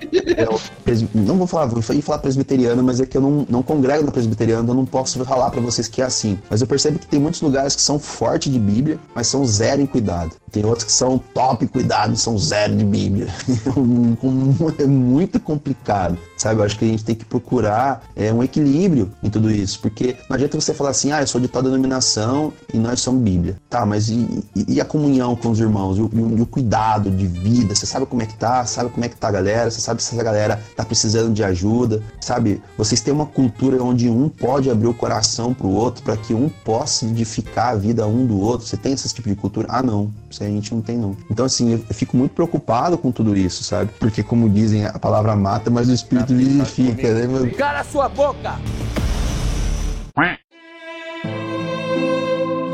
pres- não vou falar, vou falar presbiteriano, mas é que eu não, não congrego na presbiteriana, eu não posso falar pra vocês que é assim. Mas eu percebo que tem muitos lugares que são fortes de Bíblia, mas são zero em cuidado. Tem outros que são top cuidado são zero de Bíblia. é muito complicado, sabe? Eu acho que a gente tem que procurar é, um equilíbrio em tudo isso, porque não adianta você falar assim, ah, eu sou de tal denominação e nós somos Bíblia. Tá, mas e, e- a comunhão com os irmãos? E o, e o- cuidado de vida? Você sabe como é que tá? Sabe como é que tá a galera? Você sabe se essa galera tá precisando de ajuda? Sabe? Vocês têm uma cultura onde um pode abrir o coração pro outro para que um possa edificar a vida um do outro. Você tem esse tipo de cultura? Ah, não. A gente não tem, não. Então, assim, eu fico muito preocupado com tudo isso, sabe? Porque, como dizem, a palavra mata, mas o espírito vivifica, né? Mas- Cala sua boca!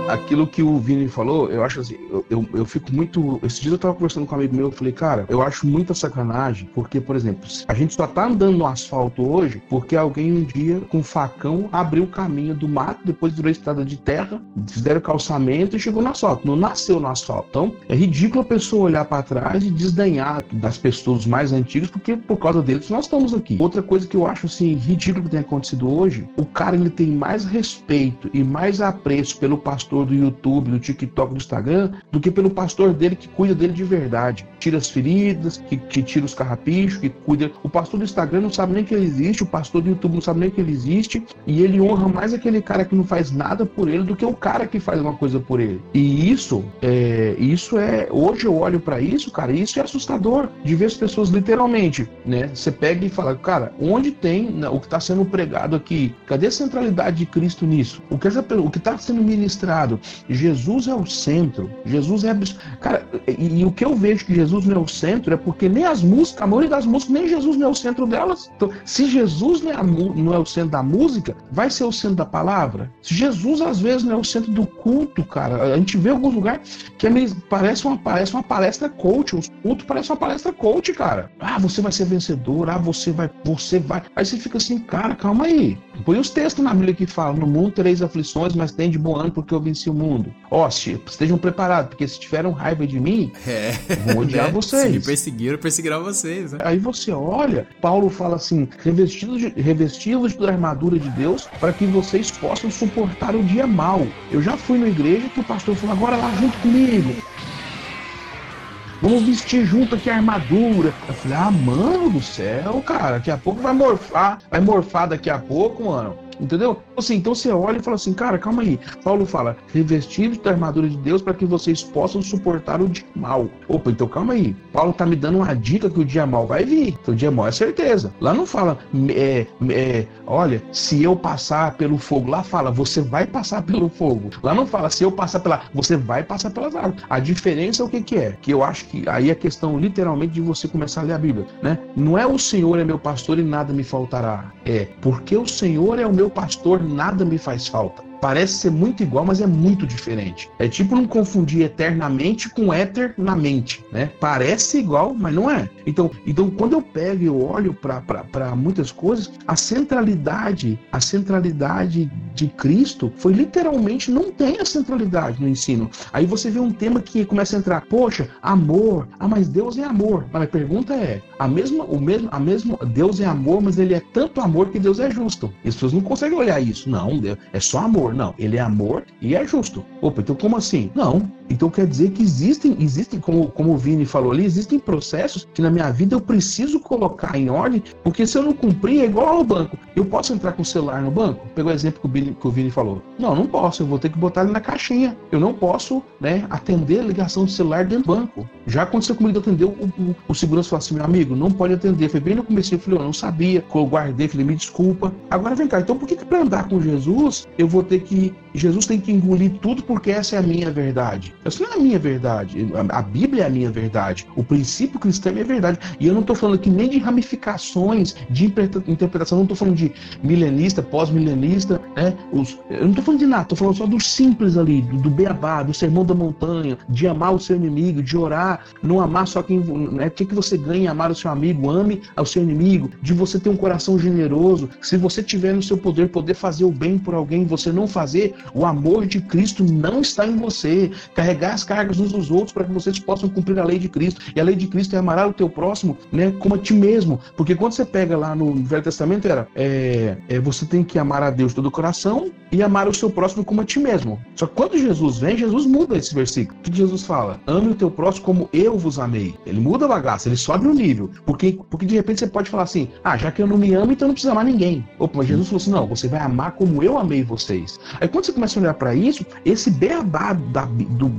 Aquilo que o Vini falou, eu acho assim, eu, eu, eu fico muito. Esse dia eu tava conversando com um amigo meu, eu falei, cara, eu acho muita sacanagem, porque, por exemplo, a gente só tá andando no asfalto hoje porque alguém um dia, com facão, abriu o caminho do mato, depois virou estrada de terra, fizeram calçamento e chegou no asfalto. Não nasceu no asfalto. Então, é ridículo a pessoa olhar para trás e desdenhar das pessoas mais antigas, porque por causa deles nós estamos aqui. Outra coisa que eu acho assim, ridículo que tem acontecido hoje, o cara ele tem mais respeito e mais apreço pelo pastor do YouTube, do TikTok, do Instagram, do que pelo pastor dele que cuida dele de verdade. Tira as feridas, que, que tira os carrapichos, que cuida. O pastor do Instagram não sabe nem que ele existe, o pastor do YouTube não sabe nem que ele existe, e ele honra mais aquele cara que não faz nada por ele do que o cara que faz uma coisa por ele. E isso é, isso é, hoje eu olho para isso, cara, isso é assustador de ver as pessoas literalmente, né? Você pega e fala, cara, onde tem o que está sendo pregado aqui? Cadê a centralidade de Cristo nisso? O que o que está sendo ministrado? Jesus é o centro. Jesus é, cara, e, e o que eu vejo que Jesus não é o centro é porque nem as músicas, a maioria das músicas, nem Jesus não é o centro delas. Então, se Jesus não é, a não é o centro da música, vai ser o centro da palavra. Se Jesus às vezes não é o centro do culto, cara, a gente vê alguns lugares que é parece uma, parece uma palestra coach, os cultos parecem uma palestra coach, cara. Ah, você vai ser vencedor, ah, você vai, você vai. Aí você fica assim, cara, calma aí. Põe os textos na Bíblia que falam: no mundo tereis aflições, mas tem de bom ano porque eu venci o mundo. Ó, se- estejam preparados, porque se tiveram raiva de mim, É. vão odiar né? vocês. Se me perseguiram, perseguirão vocês, né? Aí você olha, Paulo fala assim: revestidos de, revestidos da armadura de Deus para que vocês possam suportar o dia mal. Eu já fui na igreja que o pastor falou: agora lá junto comigo. Vamos vestir junto aqui a armadura. Eu falei, ah, mano do céu, cara, daqui a pouco vai morfar, vai morfar daqui a pouco, mano. Entendeu? Assim, então você olha e fala assim, cara, calma aí. Paulo fala, revestidos da armadura de Deus para que vocês possam suportar o dia mal. Opa, então calma aí. Paulo tá me dando uma dica que o dia mal vai vir. Então o dia mal é certeza. Lá não fala, é, é, olha, se eu passar pelo fogo. Lá fala, você vai passar pelo fogo. Lá não fala, se eu passar pela. Você vai passar pelas águas. A diferença é o que, que é? Que eu acho que aí é questão literalmente de você começar a ler a Bíblia, né? Não é o Senhor é meu pastor e nada me faltará. É, porque o Senhor é o meu pastor, nada me faz falta. Parece ser muito igual, mas é muito diferente. É tipo não confundir eternamente com eternamente, né? Parece igual, mas não é. Então, então quando eu pego e olho para muitas coisas, a centralidade, a centralidade de Cristo foi literalmente não tem a centralidade no ensino. Aí você vê um tema que começa a entrar, poxa, amor. Ah, mas Deus é amor. Mas a pergunta é, a mesma, o mesmo, a mesmo Deus é amor, mas ele é tanto amor que Deus é justo. E as pessoas não conseguem olhar isso. Não, é só amor. Não, ele é amor e é justo. Opa, então como assim? Não. Então quer dizer que existem, existem, como, como o Vini falou ali, existem processos que na minha vida eu preciso colocar em ordem, porque se eu não cumprir, é igual ao banco. Eu posso entrar com o celular no banco? Pegou o exemplo que o, Vini, que o Vini falou. Não, não posso, eu vou ter que botar ele na caixinha. Eu não posso né, atender a ligação do celular dentro do banco. Já aconteceu comigo de atender, o, o, o segurança falou assim, meu amigo, não pode atender. Foi bem no começo, eu falei, eu não sabia, eu guardei, falei, me desculpa. Agora vem cá, então por que, que para andar com Jesus, eu vou ter que, Jesus tem que engolir tudo porque essa é a minha verdade? Essa não é a minha verdade, a Bíblia é a minha verdade, o princípio cristão é a minha verdade. E eu não estou falando aqui nem de ramificações de interpretação, não estou falando de milenista, pós-milenista, né? Os, eu não estou falando de nada, estou falando só do simples ali, do, do beabá, do sermão da montanha, de amar o seu inimigo, de orar, não amar só quem. Né, o que, que você ganha amar o seu amigo? Ame ao seu inimigo, de você ter um coração generoso. Se você tiver no seu poder, poder fazer o bem por alguém, você não fazer, o amor de Cristo não está em você. Carregar as cargas uns dos outros para que vocês possam cumprir a lei de Cristo. E a lei de Cristo é amar o teu próximo né, como a ti mesmo. Porque quando você pega lá no Velho Testamento, era é, é, você tem que amar a Deus todo o coração e amar o seu próximo como a ti mesmo. Só que quando Jesus vem, Jesus muda esse versículo. O que Jesus fala? Ame o teu próximo como eu vos amei. Ele muda a bagaça, ele sobe o nível. Porque, porque de repente você pode falar assim: ah, já que eu não me amo, então não precisa amar ninguém. Opa, mas Jesus falou assim: não, você vai amar como eu amei vocês. Aí quando você começa a olhar para isso, esse beabá da, do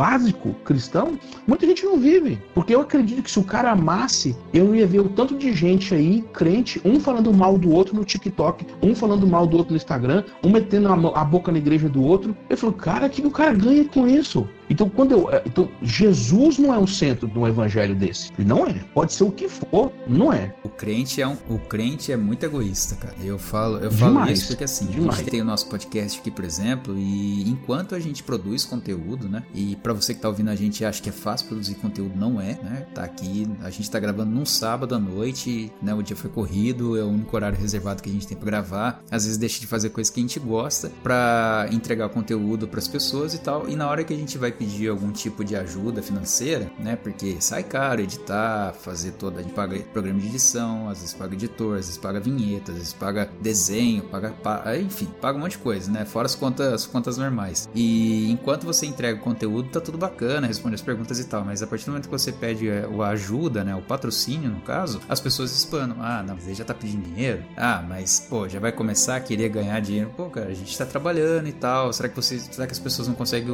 básico cristão, muita gente não vive. Porque eu acredito que se o cara amasse, eu não ia ver o tanto de gente aí, crente, um falando mal do outro no TikTok, um falando mal do outro no Instagram, um metendo a, boca na igreja do outro. Eu falo, cara, o que o cara ganha com isso? Então, quando eu, é, então, Jesus não é o centro de um evangelho desse. Não é. Pode ser o que for, não é. O crente é um, o crente é muito egoísta, cara. Eu falo, eu falo Demais. isso porque assim, Demais. a gente tem o nosso podcast aqui, por exemplo, e enquanto a gente produz conteúdo, né? E para você que tá ouvindo a gente acha que é fácil produzir conteúdo, não é, né? Tá aqui, a gente tá gravando num sábado à noite, né? O dia foi corrido, é o único horário reservado que a gente tem para gravar. Às vezes deixa de fazer coisas que a gente gosta para entregar conteúdo para as pessoas e tal. E na hora que a gente vai pedir algum tipo de ajuda financeira, né? Porque sai caro editar, fazer toda. A gente paga programa de edição, às vezes paga editor, às vezes paga vinheta, às vezes paga desenho, paga. enfim, paga um monte de coisa, né? Fora as contas, as contas normais. E enquanto você entrega conteúdo, tá tudo bacana, responde as perguntas e tal. Mas a partir do momento que você pede é, o ajuda, né? O patrocínio, no caso, as pessoas espanam. Ah, não, mas ele já tá pedindo dinheiro. Ah, mas, pô, já vai começar a querer ganhar dinheiro. Pô, cara, a gente tá trabalhando e tal. Será que você. Será que as pessoas não conseguem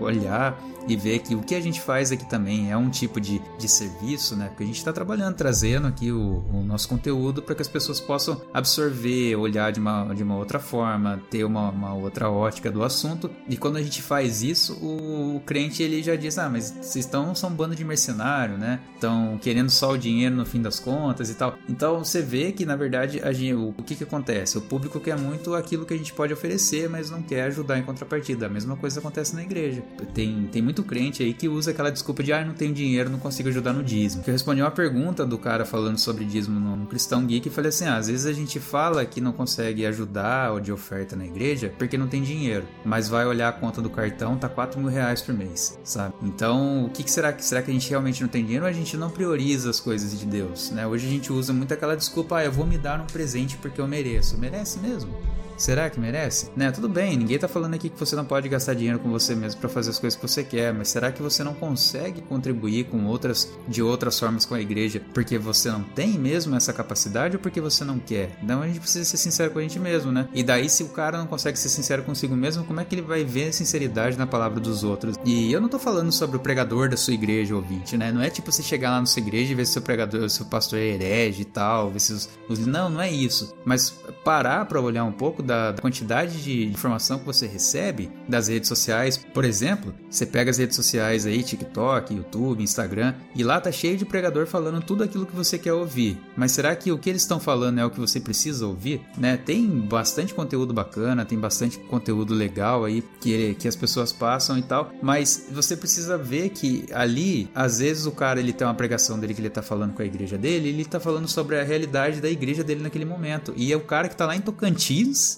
olhar e ver que o que a gente faz aqui também é um tipo de, de serviço, né? Porque a gente está trabalhando, trazendo aqui o, o nosso conteúdo para que as pessoas possam absorver, olhar de uma, de uma outra forma, ter uma, uma outra ótica do assunto. E quando a gente faz isso, o, o ele já diz: Ah, mas vocês estão são um bando de mercenário, né? Estão querendo só o dinheiro no fim das contas e tal. Então você vê que na verdade a gente, o, o que, que acontece? O público quer muito aquilo que a gente pode oferecer, mas não quer ajudar em contrapartida. A mesma coisa acontece na igreja. Tem, tem muito crente aí que usa aquela desculpa de ah, não tenho dinheiro, não consigo ajudar no dízimo. Eu respondi uma pergunta do cara falando sobre dízimo no Cristão Geek e falei assim: ah, às vezes a gente fala que não consegue ajudar ou de oferta na igreja porque não tem dinheiro, mas vai olhar a conta do cartão, tá 4 mil reais por mês, sabe? Então, o que, que será que será que a gente realmente não tem dinheiro ou a gente não prioriza as coisas de Deus, né? Hoje a gente usa muito aquela desculpa, ah, eu vou me dar um presente porque eu mereço. Merece mesmo? Será que merece? Né, tudo bem, ninguém tá falando aqui que você não pode gastar dinheiro com você mesmo para fazer as coisas que você quer, mas será que você não consegue contribuir com outras de outras formas com a igreja porque você não tem mesmo essa capacidade ou porque você não quer? Então a gente precisa ser sincero com a gente mesmo, né? E daí se o cara não consegue ser sincero consigo mesmo, como é que ele vai ver a sinceridade na palavra dos outros? E eu não tô falando sobre o pregador da sua igreja, ouvinte, né? Não é tipo você chegar lá na sua igreja e ver se seu pregador, seu pastor é herege e tal, ver se os, não, não é isso. Mas parar para olhar um pouco da, da quantidade de informação que você recebe das redes sociais. Por exemplo, você pega as redes sociais aí, TikTok, YouTube, Instagram, e lá tá cheio de pregador falando tudo aquilo que você quer ouvir. Mas será que o que eles estão falando é o que você precisa ouvir? Né? Tem bastante conteúdo bacana, tem bastante conteúdo legal aí que, que as pessoas passam e tal, mas você precisa ver que ali, às vezes o cara ele tem uma pregação dele que ele tá falando com a igreja dele, ele tá falando sobre a realidade da igreja dele naquele momento. E é o cara que tá lá em Tocantins,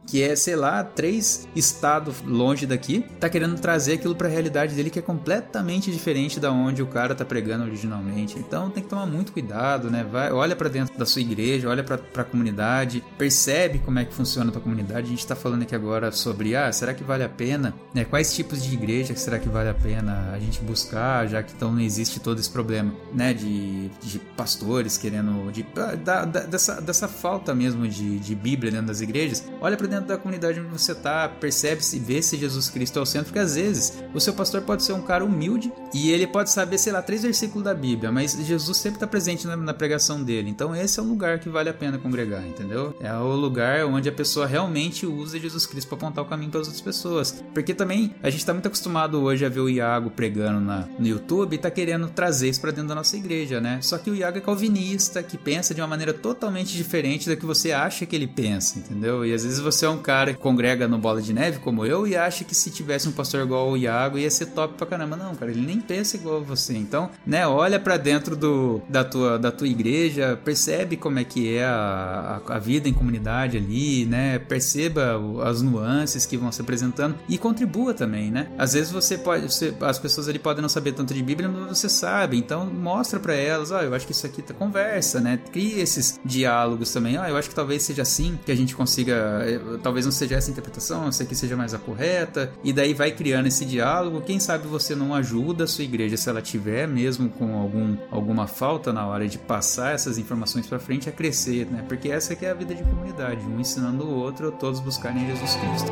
que é, sei lá, três estados longe daqui, tá querendo trazer aquilo para a realidade dele que é completamente diferente da onde o cara tá pregando originalmente. Então tem que tomar muito cuidado, né? Vai, olha para dentro da sua igreja, olha para a comunidade, percebe como é que funciona a tua comunidade. A gente tá falando aqui agora sobre, ah, será que vale a pena, né? Quais tipos de igreja será que vale a pena a gente buscar, já que então não existe todo esse problema, né? De, de pastores querendo, de, da, da, dessa, dessa falta mesmo de, de Bíblia dentro das igrejas. Olha para dentro da comunidade onde você tá, percebe-se, vê se Jesus Cristo é o centro, porque às vezes o seu pastor pode ser um cara humilde e ele pode saber, sei lá, três versículos da Bíblia, mas Jesus sempre está presente na, na, pregação dele. Então esse é o lugar que vale a pena congregar, entendeu? É o lugar onde a pessoa realmente usa Jesus Cristo para apontar o caminho para as outras pessoas. Porque também a gente está muito acostumado hoje a ver o Iago pregando na, no YouTube e tá querendo trazer isso para dentro da nossa igreja, né? Só que o Iago é calvinista, que pensa de uma maneira totalmente diferente da que você acha que ele pensa, entendeu? E às vezes você é um cara que congrega no Bola de Neve, como eu, e acha que se tivesse um pastor igual o Iago ia ser top pra caramba. Não, cara, ele nem pensa igual a você. Então, né, olha para dentro do, da, tua, da tua igreja, percebe como é que é a, a, a vida em comunidade ali, né? Perceba as nuances que vão se apresentando e contribua também, né? Às vezes você pode, você, as pessoas ali podem não saber tanto de Bíblia, mas você sabe. Então, mostra para elas, ó, oh, eu acho que isso aqui tá conversa, né? Cria esses diálogos também. Ó, oh, eu acho que talvez seja assim que a gente consiga, eh, talvez não seja essa a interpretação, essa aqui seja mais a correta, e daí vai criando esse diálogo. Quem sabe você não ajuda a sua igreja, se ela tiver mesmo com algum, alguma falta na hora de passar essas informações para frente, a crescer, né? Porque essa aqui é a vida de comunidade, um ensinando o outro, todos buscarem Jesus Cristo.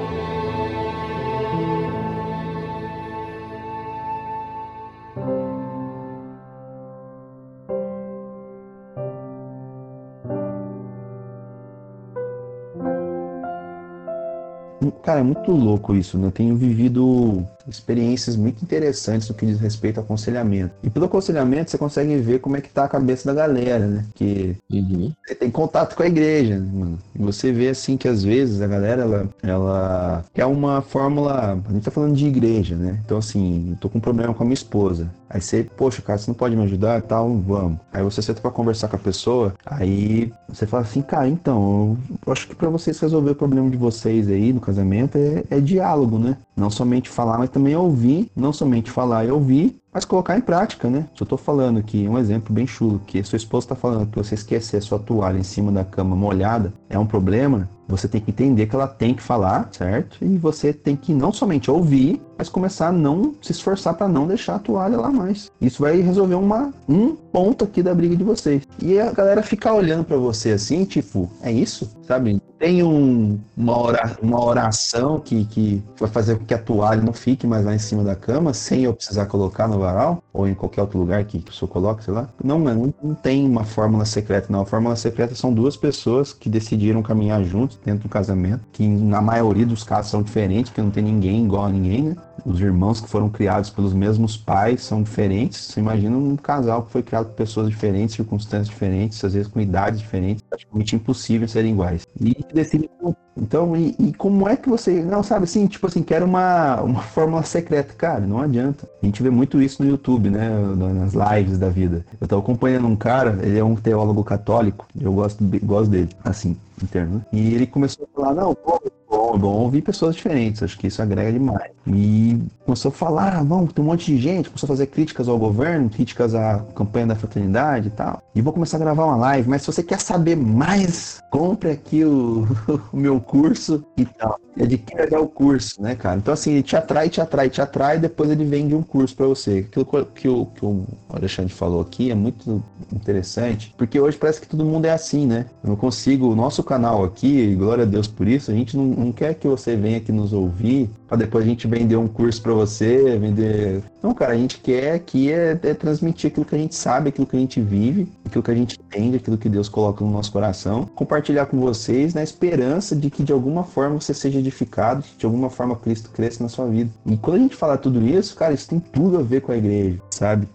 Cara, é muito louco isso, né? Eu tenho vivido experiências muito interessantes no que diz respeito ao aconselhamento. E pelo aconselhamento você consegue ver como é que tá a cabeça da galera, né? Que uhum. você tem contato com a igreja, né, mano? E você vê assim que às vezes a galera ela, ela quer uma fórmula. A gente tá falando de igreja, né? Então assim, eu tô com um problema com a minha esposa. Aí você, poxa, cara, você não pode me ajudar tal, vamos. Aí você senta pra conversar com a pessoa, aí você fala assim, cara, então, eu acho que para vocês resolver o problema de vocês aí no casamento é, é diálogo, né? Não somente falar, mas também ouvir, não somente falar e ouvir, mas colocar em prática, né? Se eu tô falando aqui, um exemplo bem chulo, que sua esposa está falando que você esquecer a sua toalha em cima da cama molhada é um problema, você tem que entender que ela tem que falar, certo? E você tem que não somente ouvir, mas começar a não se esforçar para não deixar a toalha lá mais. Isso vai resolver uma, um ponto aqui da briga de vocês. E a galera ficar olhando para você assim, tipo, é isso? Sabe? Tem um, uma, oração, uma oração que, que vai fazer com que a toalha não fique mais lá em cima da cama, sem eu precisar colocar no varal, ou em qualquer outro lugar que a pessoa coloque, sei lá. Não, mano, não tem uma fórmula secreta, não. A fórmula secreta são duas pessoas que decidiram caminhar juntos dentro do casamento, que na maioria dos casos são diferentes, que não tem ninguém igual a ninguém, né? Os irmãos que foram criados pelos mesmos pais são diferentes. Você imagina um casal que foi criado por pessoas diferentes, circunstâncias diferentes, às vezes com idades diferentes, praticamente impossível serem iguais. E decide então, e, e, como é que você. Não, sabe assim, tipo assim, quero uma, uma fórmula secreta. Cara, não adianta. A gente vê muito isso no YouTube, né? Nas lives da vida. Eu tô acompanhando um cara, ele é um teólogo católico, eu gosto, gosto dele, assim, interno. Né? E ele começou a falar, não, pô, bom, é bom ouvir pessoas diferentes, acho que isso agrega demais. E começou a falar, ah, vamos, tem um monte de gente, começou a fazer críticas ao governo, críticas à campanha da fraternidade e tal. E vou começar a gravar uma live, mas se você quer saber mais, compre aqui o, o meu curso e tal. Adquira já o curso, né, cara? Então, assim, ele te atrai, te atrai, te atrai, e depois ele vende um curso para você. Aquilo que o, que o Alexandre falou aqui é muito interessante, porque hoje parece que todo mundo é assim, né? Eu não consigo, o nosso canal aqui, glória a Deus por isso, a gente não, não quer que você venha aqui nos ouvir para depois a gente vender um curso para você, vender. Não, cara, a gente quer aqui é, é, transmitir aquilo que a gente sabe, aquilo que a gente vive aquilo que a gente entende, aquilo que Deus coloca no nosso coração, compartilhar com vocês na esperança de que de alguma forma você seja edificado, de alguma forma Cristo cresça na sua vida. E quando a gente fala tudo isso, cara, isso tem tudo a ver com a igreja, sabe?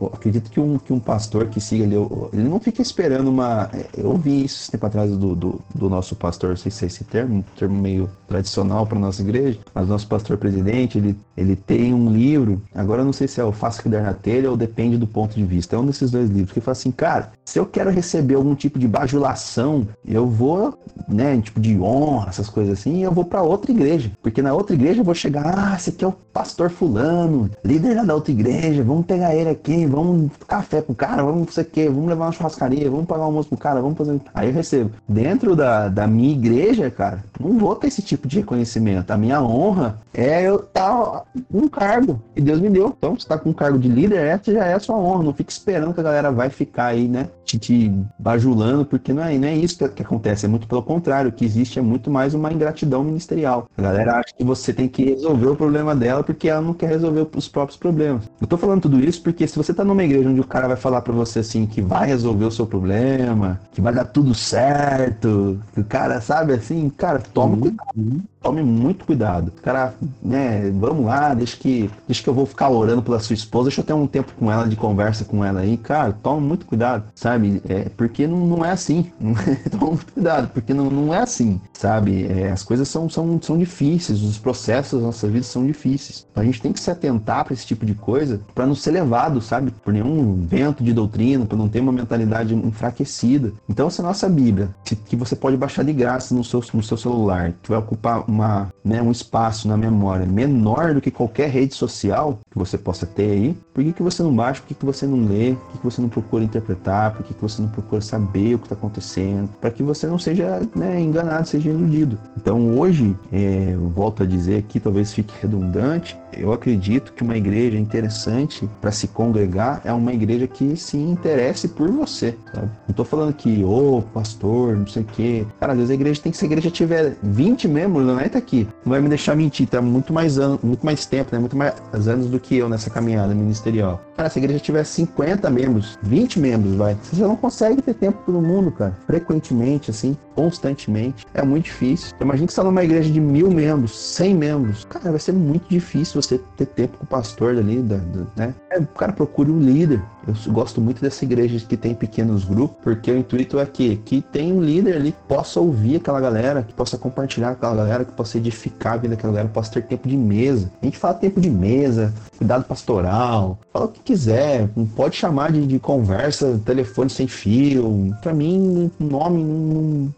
Eu acredito que um, que um pastor que siga ali, ele não fica esperando uma. Eu ouvi isso tempo atrás do, do, do nosso pastor, não sei se é esse termo, um termo meio tradicional para nossa igreja, mas nosso pastor presidente, ele, ele tem um livro, agora eu não sei se é o Faça que der na telha ou depende do ponto de vista, é um desses dois livros, que fala assim, cara, se eu quero receber algum tipo de bajulação, eu vou, né, tipo de honra, essas coisas assim, eu vou para outra igreja, porque na outra igreja eu vou chegar, ah, esse aqui é o pastor fulano, líder da outra igreja, vamos pegar ele aqui, vamos café pro cara, vamos sei o quê, vamos levar uma churrascaria, vamos pagar um almoço pro cara, vamos fazer. Aí eu recebo. Dentro da, da minha igreja, cara, não vou ter esse tipo de reconhecimento. A minha honra é eu estar tá um cargo que Deus me deu. Então, você tá com um cargo de líder, essa já é a sua honra. Não fique esperando que a galera vai ficar aí, né? Te, te bajulando, porque não é, não é isso que, que acontece. É muito pelo contrário. O que existe é muito mais uma ingratidão ministerial. A galera acha que você tem que resolver o problema dela porque ela não quer resolver os próprios problemas. Eu tô falando tudo isso porque se você tá numa igreja onde o cara vai falar para você assim que vai resolver o seu problema, que vai dar tudo certo, que o cara sabe assim, cara, toma uhum. cuidado Mm-hmm. Tome muito cuidado. Cara, né, vamos lá, deixa que, deixa que eu vou ficar orando pela sua esposa, deixa eu ter um tempo com ela, de conversa com ela aí. Cara, toma muito cuidado, sabe? É, porque não, não é assim. toma muito cuidado, porque não, não é assim, sabe? É, as coisas são, são, são difíceis, os processos da nossa vida são difíceis. A gente tem que se atentar para esse tipo de coisa para não ser levado, sabe? Por nenhum vento de doutrina, para não ter uma mentalidade enfraquecida. Então, essa nossa Bíblia, que você pode baixar de graça no seu, no seu celular, que vai ocupar uma, né, um espaço na memória menor do que qualquer rede social que você possa ter aí, por que, que você não baixa? Por que, que você não lê? Por que, que você não procura interpretar? Por que, que você não procura saber o que está acontecendo? Para que você não seja né, enganado, seja iludido. Então hoje, é, volto a dizer aqui, talvez fique redundante, eu acredito que uma igreja interessante para se congregar é uma igreja que se interesse por você, sabe? Não tô falando que, ô, oh, pastor, não sei o quê. Cara, às vezes a igreja tem que, se a igreja tiver 20 membros, tá aqui. Não vai me deixar mentir, tá muito mais anos, muito mais tempo, né? Muito mais anos do que eu nessa caminhada ministerial. Cara, se a igreja tiver 50 membros, 20 membros, vai. Você não consegue ter tempo todo mundo, cara. Frequentemente, assim, constantemente. É muito difícil. Imagina que você tá numa igreja de mil membros, 100 membros. Cara, vai ser muito difícil você ter tempo com o pastor dali, da, da, né? É, o cara procure um líder. Eu gosto muito dessa igreja que tem pequenos grupos, porque o intuito é que, que tem um líder ali que possa ouvir aquela galera, que possa compartilhar com aquela galera, que possa edificar a vida daquela galera, possa ter tempo de mesa. A gente fala tempo de mesa, cuidado pastoral, fala o que quiser, pode chamar de, de conversa, telefone sem fio. Para mim, nome não,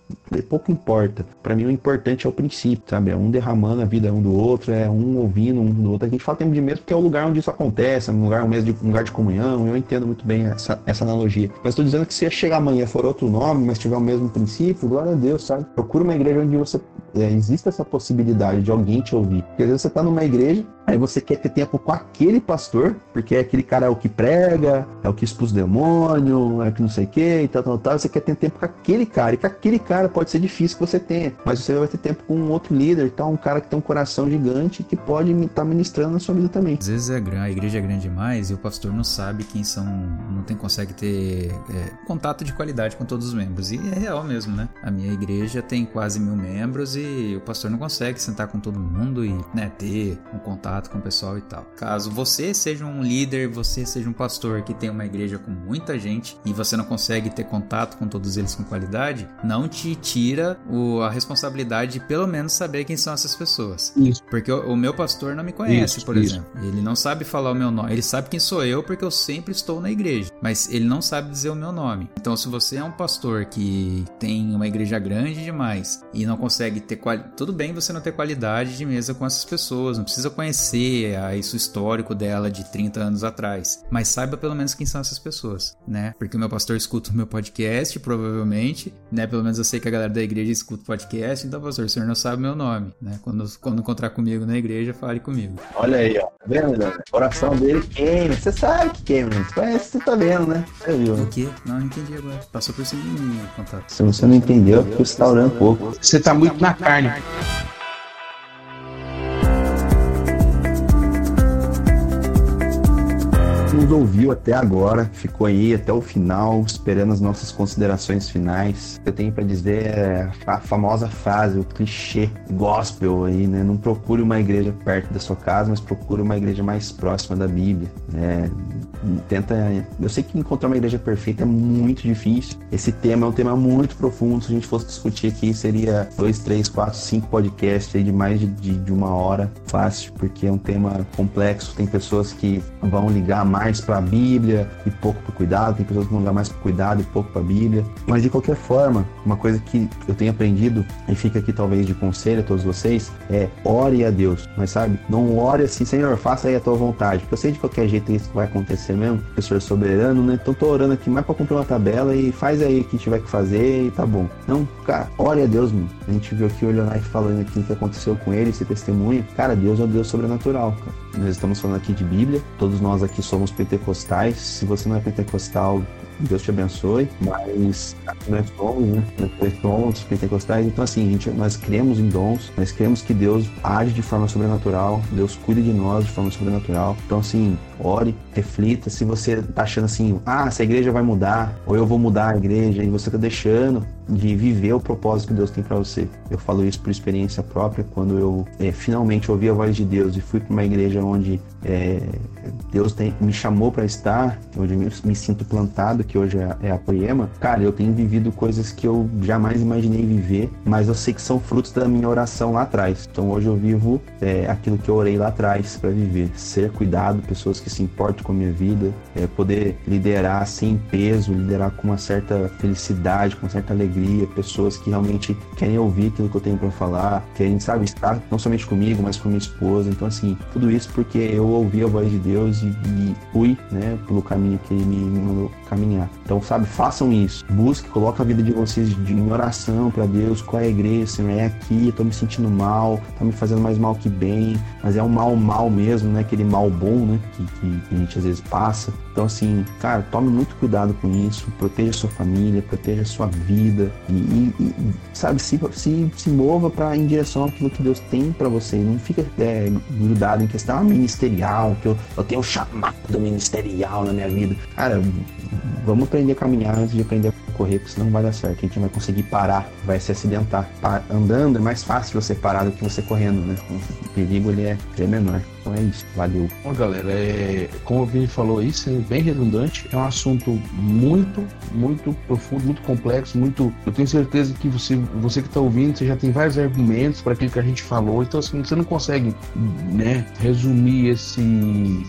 pouco importa. Para mim, o importante é o princípio, sabe? É um derramando a vida um do outro, é um ouvindo um do outro. A gente fala tempo de mesa porque é o lugar onde isso acontece, é um lugar, um, de, um lugar de comunhão. Eu entendo muito bem essa, essa analogia. Mas estou dizendo que se chegar amanhã for outro nome, mas tiver o mesmo princípio, glória a Deus, sabe? Procura uma igreja onde você é, existe essa possibilidade de alguém te ouvir. Porque às vezes você está numa igreja, aí você quer ter tempo com aquele pastor, porque aquele cara é o que prega, é o que expulsa o demônio, é o que não sei o que e tal, tal, tal. Você quer ter tempo com aquele cara. E com aquele cara pode ser difícil que você tenha, mas você vai ter tempo com um outro líder, tá? um cara que tem um coração gigante que pode estar tá ministrando na sua vida também. Às vezes é grande, a igreja é grande demais e o pastor não sabe quem são, não tem, consegue ter é, contato de qualidade com todos os membros. E é real mesmo, né? A minha igreja tem quase mil membros e o pastor não consegue sentar com todo mundo e né, ter um contato com o pessoal e tal. Caso você seja um líder, você seja um pastor que tem uma igreja com muita gente e você não consegue ter contato com todos eles com qualidade, não te tira o, a responsabilidade de pelo menos saber quem são essas pessoas. Isso. Porque o, o meu pastor não me conhece, isso, por isso. exemplo. Ele não sabe falar o meu nome. Ele sabe quem sou eu porque eu sempre estou na igreja, mas ele não sabe dizer o meu nome. Então, se você é um pastor que tem uma igreja grande demais e não consegue ter qualidade tudo bem você não ter qualidade de mesa com essas pessoas, não precisa conhecer a, isso histórico dela de 30 anos atrás, mas saiba pelo menos quem são essas pessoas, né? Porque o meu pastor escuta o meu podcast, provavelmente, né? Pelo menos eu sei que a galera da igreja escuta o podcast, então, pastor, o senhor não sabe meu nome, né? Quando, quando encontrar comigo na igreja, fale comigo. Olha aí, ó. Tá vendo, O coração dele queima. Você sabe que queima, gente. Conhece, você tá vendo, né? Você viu? O quê? Não, não entendi agora. Passou por cima de mim o contato. Se você não entendeu, é porque você tá orando pouco. Você tá muito na carne. Nos ouviu até agora, ficou aí até o final, esperando as nossas considerações finais. Eu tenho para dizer é a famosa frase, o clichê gospel aí, né? Não procure uma igreja perto da sua casa, mas procure uma igreja mais próxima da Bíblia. Né? Tenta. Eu sei que encontrar uma igreja perfeita é muito difícil. Esse tema é um tema muito profundo. Se a gente fosse discutir aqui, seria dois, três, quatro, cinco podcasts de mais de, de, uma hora fácil, porque é um tema complexo. Tem pessoas que vão ligar mais para a Bíblia e pouco para cuidado, tem pessoas que vão ligar mais para cuidado e pouco para a Bíblia. Mas de qualquer forma, uma coisa que eu tenho aprendido e fica aqui talvez de conselho a todos vocês é ore a Deus, mas sabe? Não ore assim, Senhor, faça aí a tua vontade, porque eu sei de qualquer jeito isso vai acontecer mesmo, o Senhor soberano, né? Então tô orando aqui mais para cumprir uma tabela e faz aí o que tiver que fazer e tá bom. Não, cara, ore a Deus, mano. A gente viu aqui o Leonardo falando aqui o que aconteceu com ele, esse testemunho. Cara, Deus é um Deus sobrenatural, cara. Nós estamos falando aqui de Bíblia, todos nós aqui somos pentecostais. Se você não é pentecostal, Deus te abençoe, mas nós somos, né? Nós somos pentecostais, então assim, gente, nós cremos em dons, nós cremos que Deus age de forma sobrenatural, Deus cuida de nós de forma sobrenatural. Então assim, ore, reflita, se você tá achando assim, ah, essa igreja vai mudar, ou eu vou mudar a igreja, e você tá deixando de viver o propósito que Deus tem para você. Eu falo isso por experiência própria, quando eu é, finalmente ouvi a voz de Deus e fui para uma igreja onde é, Deus tem, me chamou para estar, onde eu me sinto plantado, que hoje é, é a Poema. Cara, eu tenho vivido coisas que eu jamais imaginei viver, mas eu sei que são frutos da minha oração lá atrás. Então hoje eu vivo é, aquilo que eu orei lá atrás para viver, ser cuidado, pessoas que se importam com a minha vida, é, poder liderar sem peso, liderar com uma certa felicidade, com uma certa alegria alegria, pessoas que realmente querem ouvir aquilo que eu tenho para falar, querem, sabe, estar não somente comigo, mas com minha esposa. Então, assim, tudo isso porque eu ouvi a voz de Deus e, e fui, né, pelo caminho que Ele me mandou caminhar. Então, sabe, façam isso. Busque, coloque a vida de vocês em oração para Deus. Qual é a igreja, Senhor? É aqui, eu tô me sentindo mal, tá me fazendo mais mal que bem, mas é um mal mal mesmo, né? Aquele mal bom, né? Que, que a gente às vezes passa. Então, assim, cara, tome muito cuidado com isso. Proteja sua família, proteja sua vida e, e, e sabe, se, se, se mova para em direção àquilo que Deus tem para você. Não fica é, grudado em questão ministerial, que eu, eu tenho um chamado ministerial na minha vida. Cara, vamos aprender a caminhar antes de aprender a correr, porque senão não vai dar certo. A gente não vai conseguir parar, vai se acidentar. andando é mais fácil você parar do que você correndo, né? O perigo ele é, ele é menor. Então é isso. Valeu. Bom, galera, é, como o Vini falou aí, sendo bem redundante, é um assunto muito, muito profundo, muito complexo, muito. Eu tenho certeza que você, você que está ouvindo, você já tem vários argumentos para aquilo que a gente falou. Então, assim, você não consegue, né, resumir esse.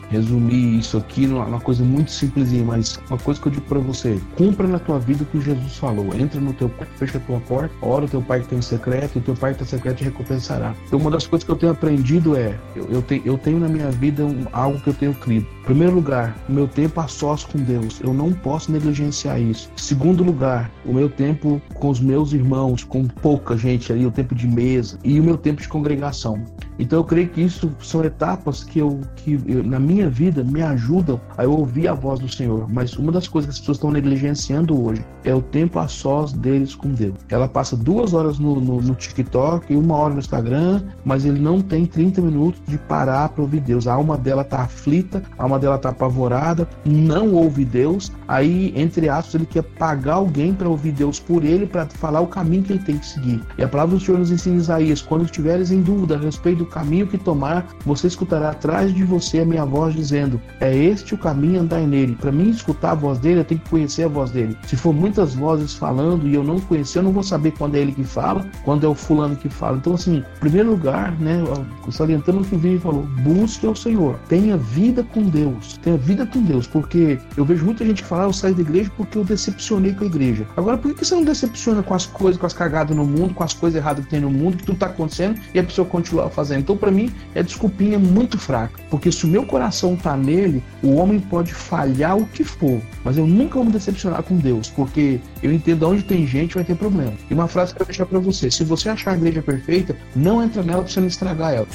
resumir isso aqui numa coisa muito simplesinha, mas uma coisa que eu digo para você: cumpra na tua vida o que Jesus falou. Entra no teu quarto, fecha a tua porta, ora o teu pai que tem secreto, e o teu pai que tem secreto te recompensará. Então, uma das coisas que eu tenho aprendido é: eu, eu, te, eu tenho na minha vida um, algo que eu tenho crido. Primeiro lugar, o meu tempo a sós com Deus. Eu não posso negligenciar isso. Segundo lugar, o meu tempo com os meus irmãos, com pouca gente ali, o tempo de mesa e o meu tempo de congregação. Então eu creio que isso são etapas que eu que eu, na minha vida me ajudam a eu ouvir a voz do Senhor. Mas uma das coisas que as pessoas estão negligenciando hoje é o tempo a sós deles com Deus. Ela passa duas horas no, no, no TikTok e uma hora no Instagram, mas ele não tem 30 minutos de parar para ouvir Deus. A alma dela tá aflita, a alma dela tá apavorada, não ouve Deus. Aí, entre aspas, ele quer pagar alguém para ouvir Deus por ele, para falar o caminho que ele tem que seguir. E a palavra do Senhor nos ensina Isaías: quando estiveres em dúvida a respeito do caminho que tomar, você escutará atrás de você a minha voz dizendo: É este o caminho, andai nele. Para mim escutar a voz dele, eu tenho que conhecer a voz dele. Se for muitas vozes falando e eu não conhecer, eu não vou saber quando é ele que fala, quando é o fulano que fala. Então, assim, em primeiro lugar, né, salientando o que o Vini falou, busque ao Senhor, tenha vida com Deus, tenha vida com Deus, porque eu vejo muita gente falar, ah, eu saio da igreja porque eu decepcionei com a igreja. Agora, por que você não decepciona com as coisas, com as cagadas no mundo, com as coisas erradas que tem no mundo, que tudo tá acontecendo e a pessoa continua fazendo? Então, para mim, é desculpinha muito fraca. Porque se o meu coração tá nele, o homem pode falhar o que for. Mas eu nunca vou me decepcionar com Deus. Porque eu entendo onde tem gente vai ter problema. E uma frase que eu vou deixar para você: se você achar a igreja perfeita, não entra nela pra você não estragar ela.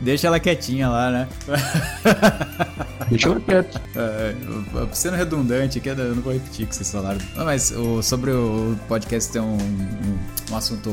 Deixa ela quietinha lá, né? Deixa eu quieto. É, sendo redundante aqui, eu não vou repetir o que vocês falaram. Não, mas o, sobre o podcast ter um, um, um assunto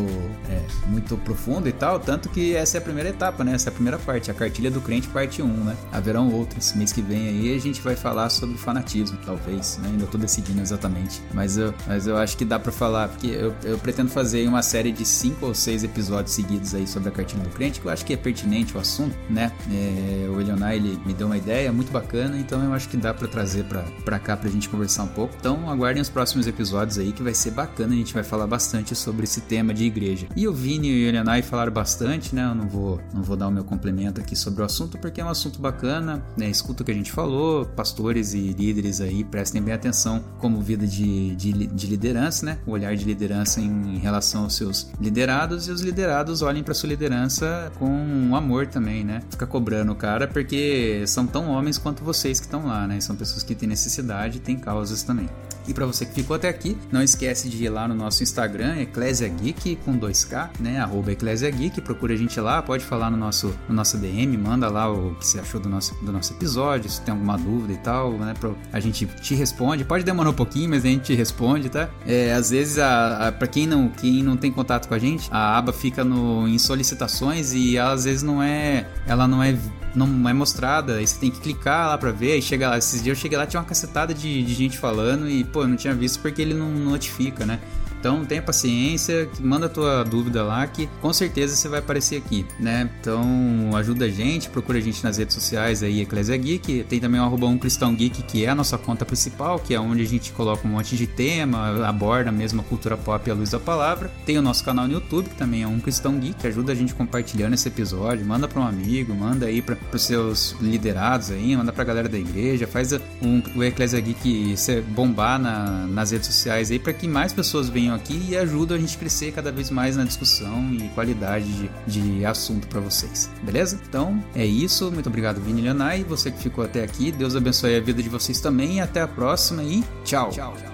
é, muito profundo e tal, tanto que essa é a primeira etapa, né? Essa é a primeira parte, a cartilha do crente, parte 1, né? Haverão outros. Mês que vem aí a gente vai falar sobre fanatismo, talvez, né? Ainda tô decidindo exatamente. Mas eu, mas eu acho que dá para falar, porque eu, eu pretendo fazer uma série de 5 ou 6 episódios seguidos aí sobre a cartilha do crente, que eu acho que é pertinente o assunto, né? É, o Elionai, ele me deu uma ideia muito bacana, então eu acho que dá para trazer para cá pra gente conversar um pouco. Então aguardem os próximos episódios aí que vai ser bacana, a gente vai falar bastante sobre esse tema de igreja. E o Vini e o Elionai falaram bastante, né? Eu não vou, não vou dar o meu complemento aqui sobre o assunto porque é um assunto bacana, né? Escuta o que a gente falou, pastores e líderes aí prestem bem atenção como vida de, de, de liderança, né? O olhar de liderança em, relação aos seus liderados e os liderados olhem para sua liderança com amor também, né? Fica cobrando o cara porque são tão homens quanto vocês que estão lá, né? São pessoas que têm necessidade e têm causas também. E para você que ficou até aqui, não esquece de ir lá no nosso Instagram, Eclésia Geek com 2K, né? Arroba Eclésia Geek, procura a gente lá, pode falar no nosso, no nosso DM, manda lá o que você achou do nosso, do nosso episódio, se tem alguma dúvida e tal, né? A gente te responde, pode demorar um pouquinho, mas a gente te responde, tá? É, às vezes, a, a, para quem não, quem não tem contato com a gente, a aba fica no, em solicitações e ela, às vezes não é, ela não é não é mostrada, aí você tem que clicar lá pra ver, aí chega lá, esses dias eu cheguei lá, tinha uma cacetada de, de gente falando e, pô, eu não tinha visto porque ele não notifica, né? Então tenha paciência, manda a tua dúvida lá que com certeza você vai aparecer aqui, né? Então ajuda a gente, procura a gente nas redes sociais aí, Eclésia Geek. Tem também o arroba um Cristão Geek, que é a nossa conta principal, que é onde a gente coloca um monte de tema, aborda mesmo a cultura pop à luz da palavra. Tem o nosso canal no YouTube, que também é um Cristão Geek, que ajuda a gente compartilhando esse episódio. Manda para um amigo, manda aí para os seus liderados aí, manda para a galera da igreja, faz um, o Eclésia Geek bombar na, nas redes sociais aí para que mais pessoas venham aqui e ajudam a gente a crescer cada vez mais na discussão e qualidade de, de assunto para vocês, beleza? Então é isso, muito obrigado Vini Leonai, você que ficou até aqui, Deus abençoe a vida de vocês também, até a próxima e tchau. tchau.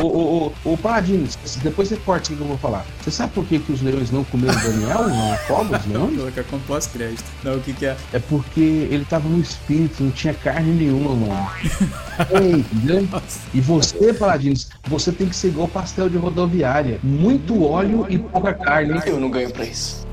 Ô, ô, ô, ô Paladino, depois você corta o que eu vou falar. Você sabe por que, que os leões não comeram o Daniel? Não fogam os leões? Colocar com pós-crédito. Não, o que que é? É porque ele tava no espírito, não tinha carne nenhuma, mano. Ei, entendeu? E você, Paladinos, você tem que ser igual pastel de rodoviária. Muito óleo e pouca carne. Eu não ganho pra isso.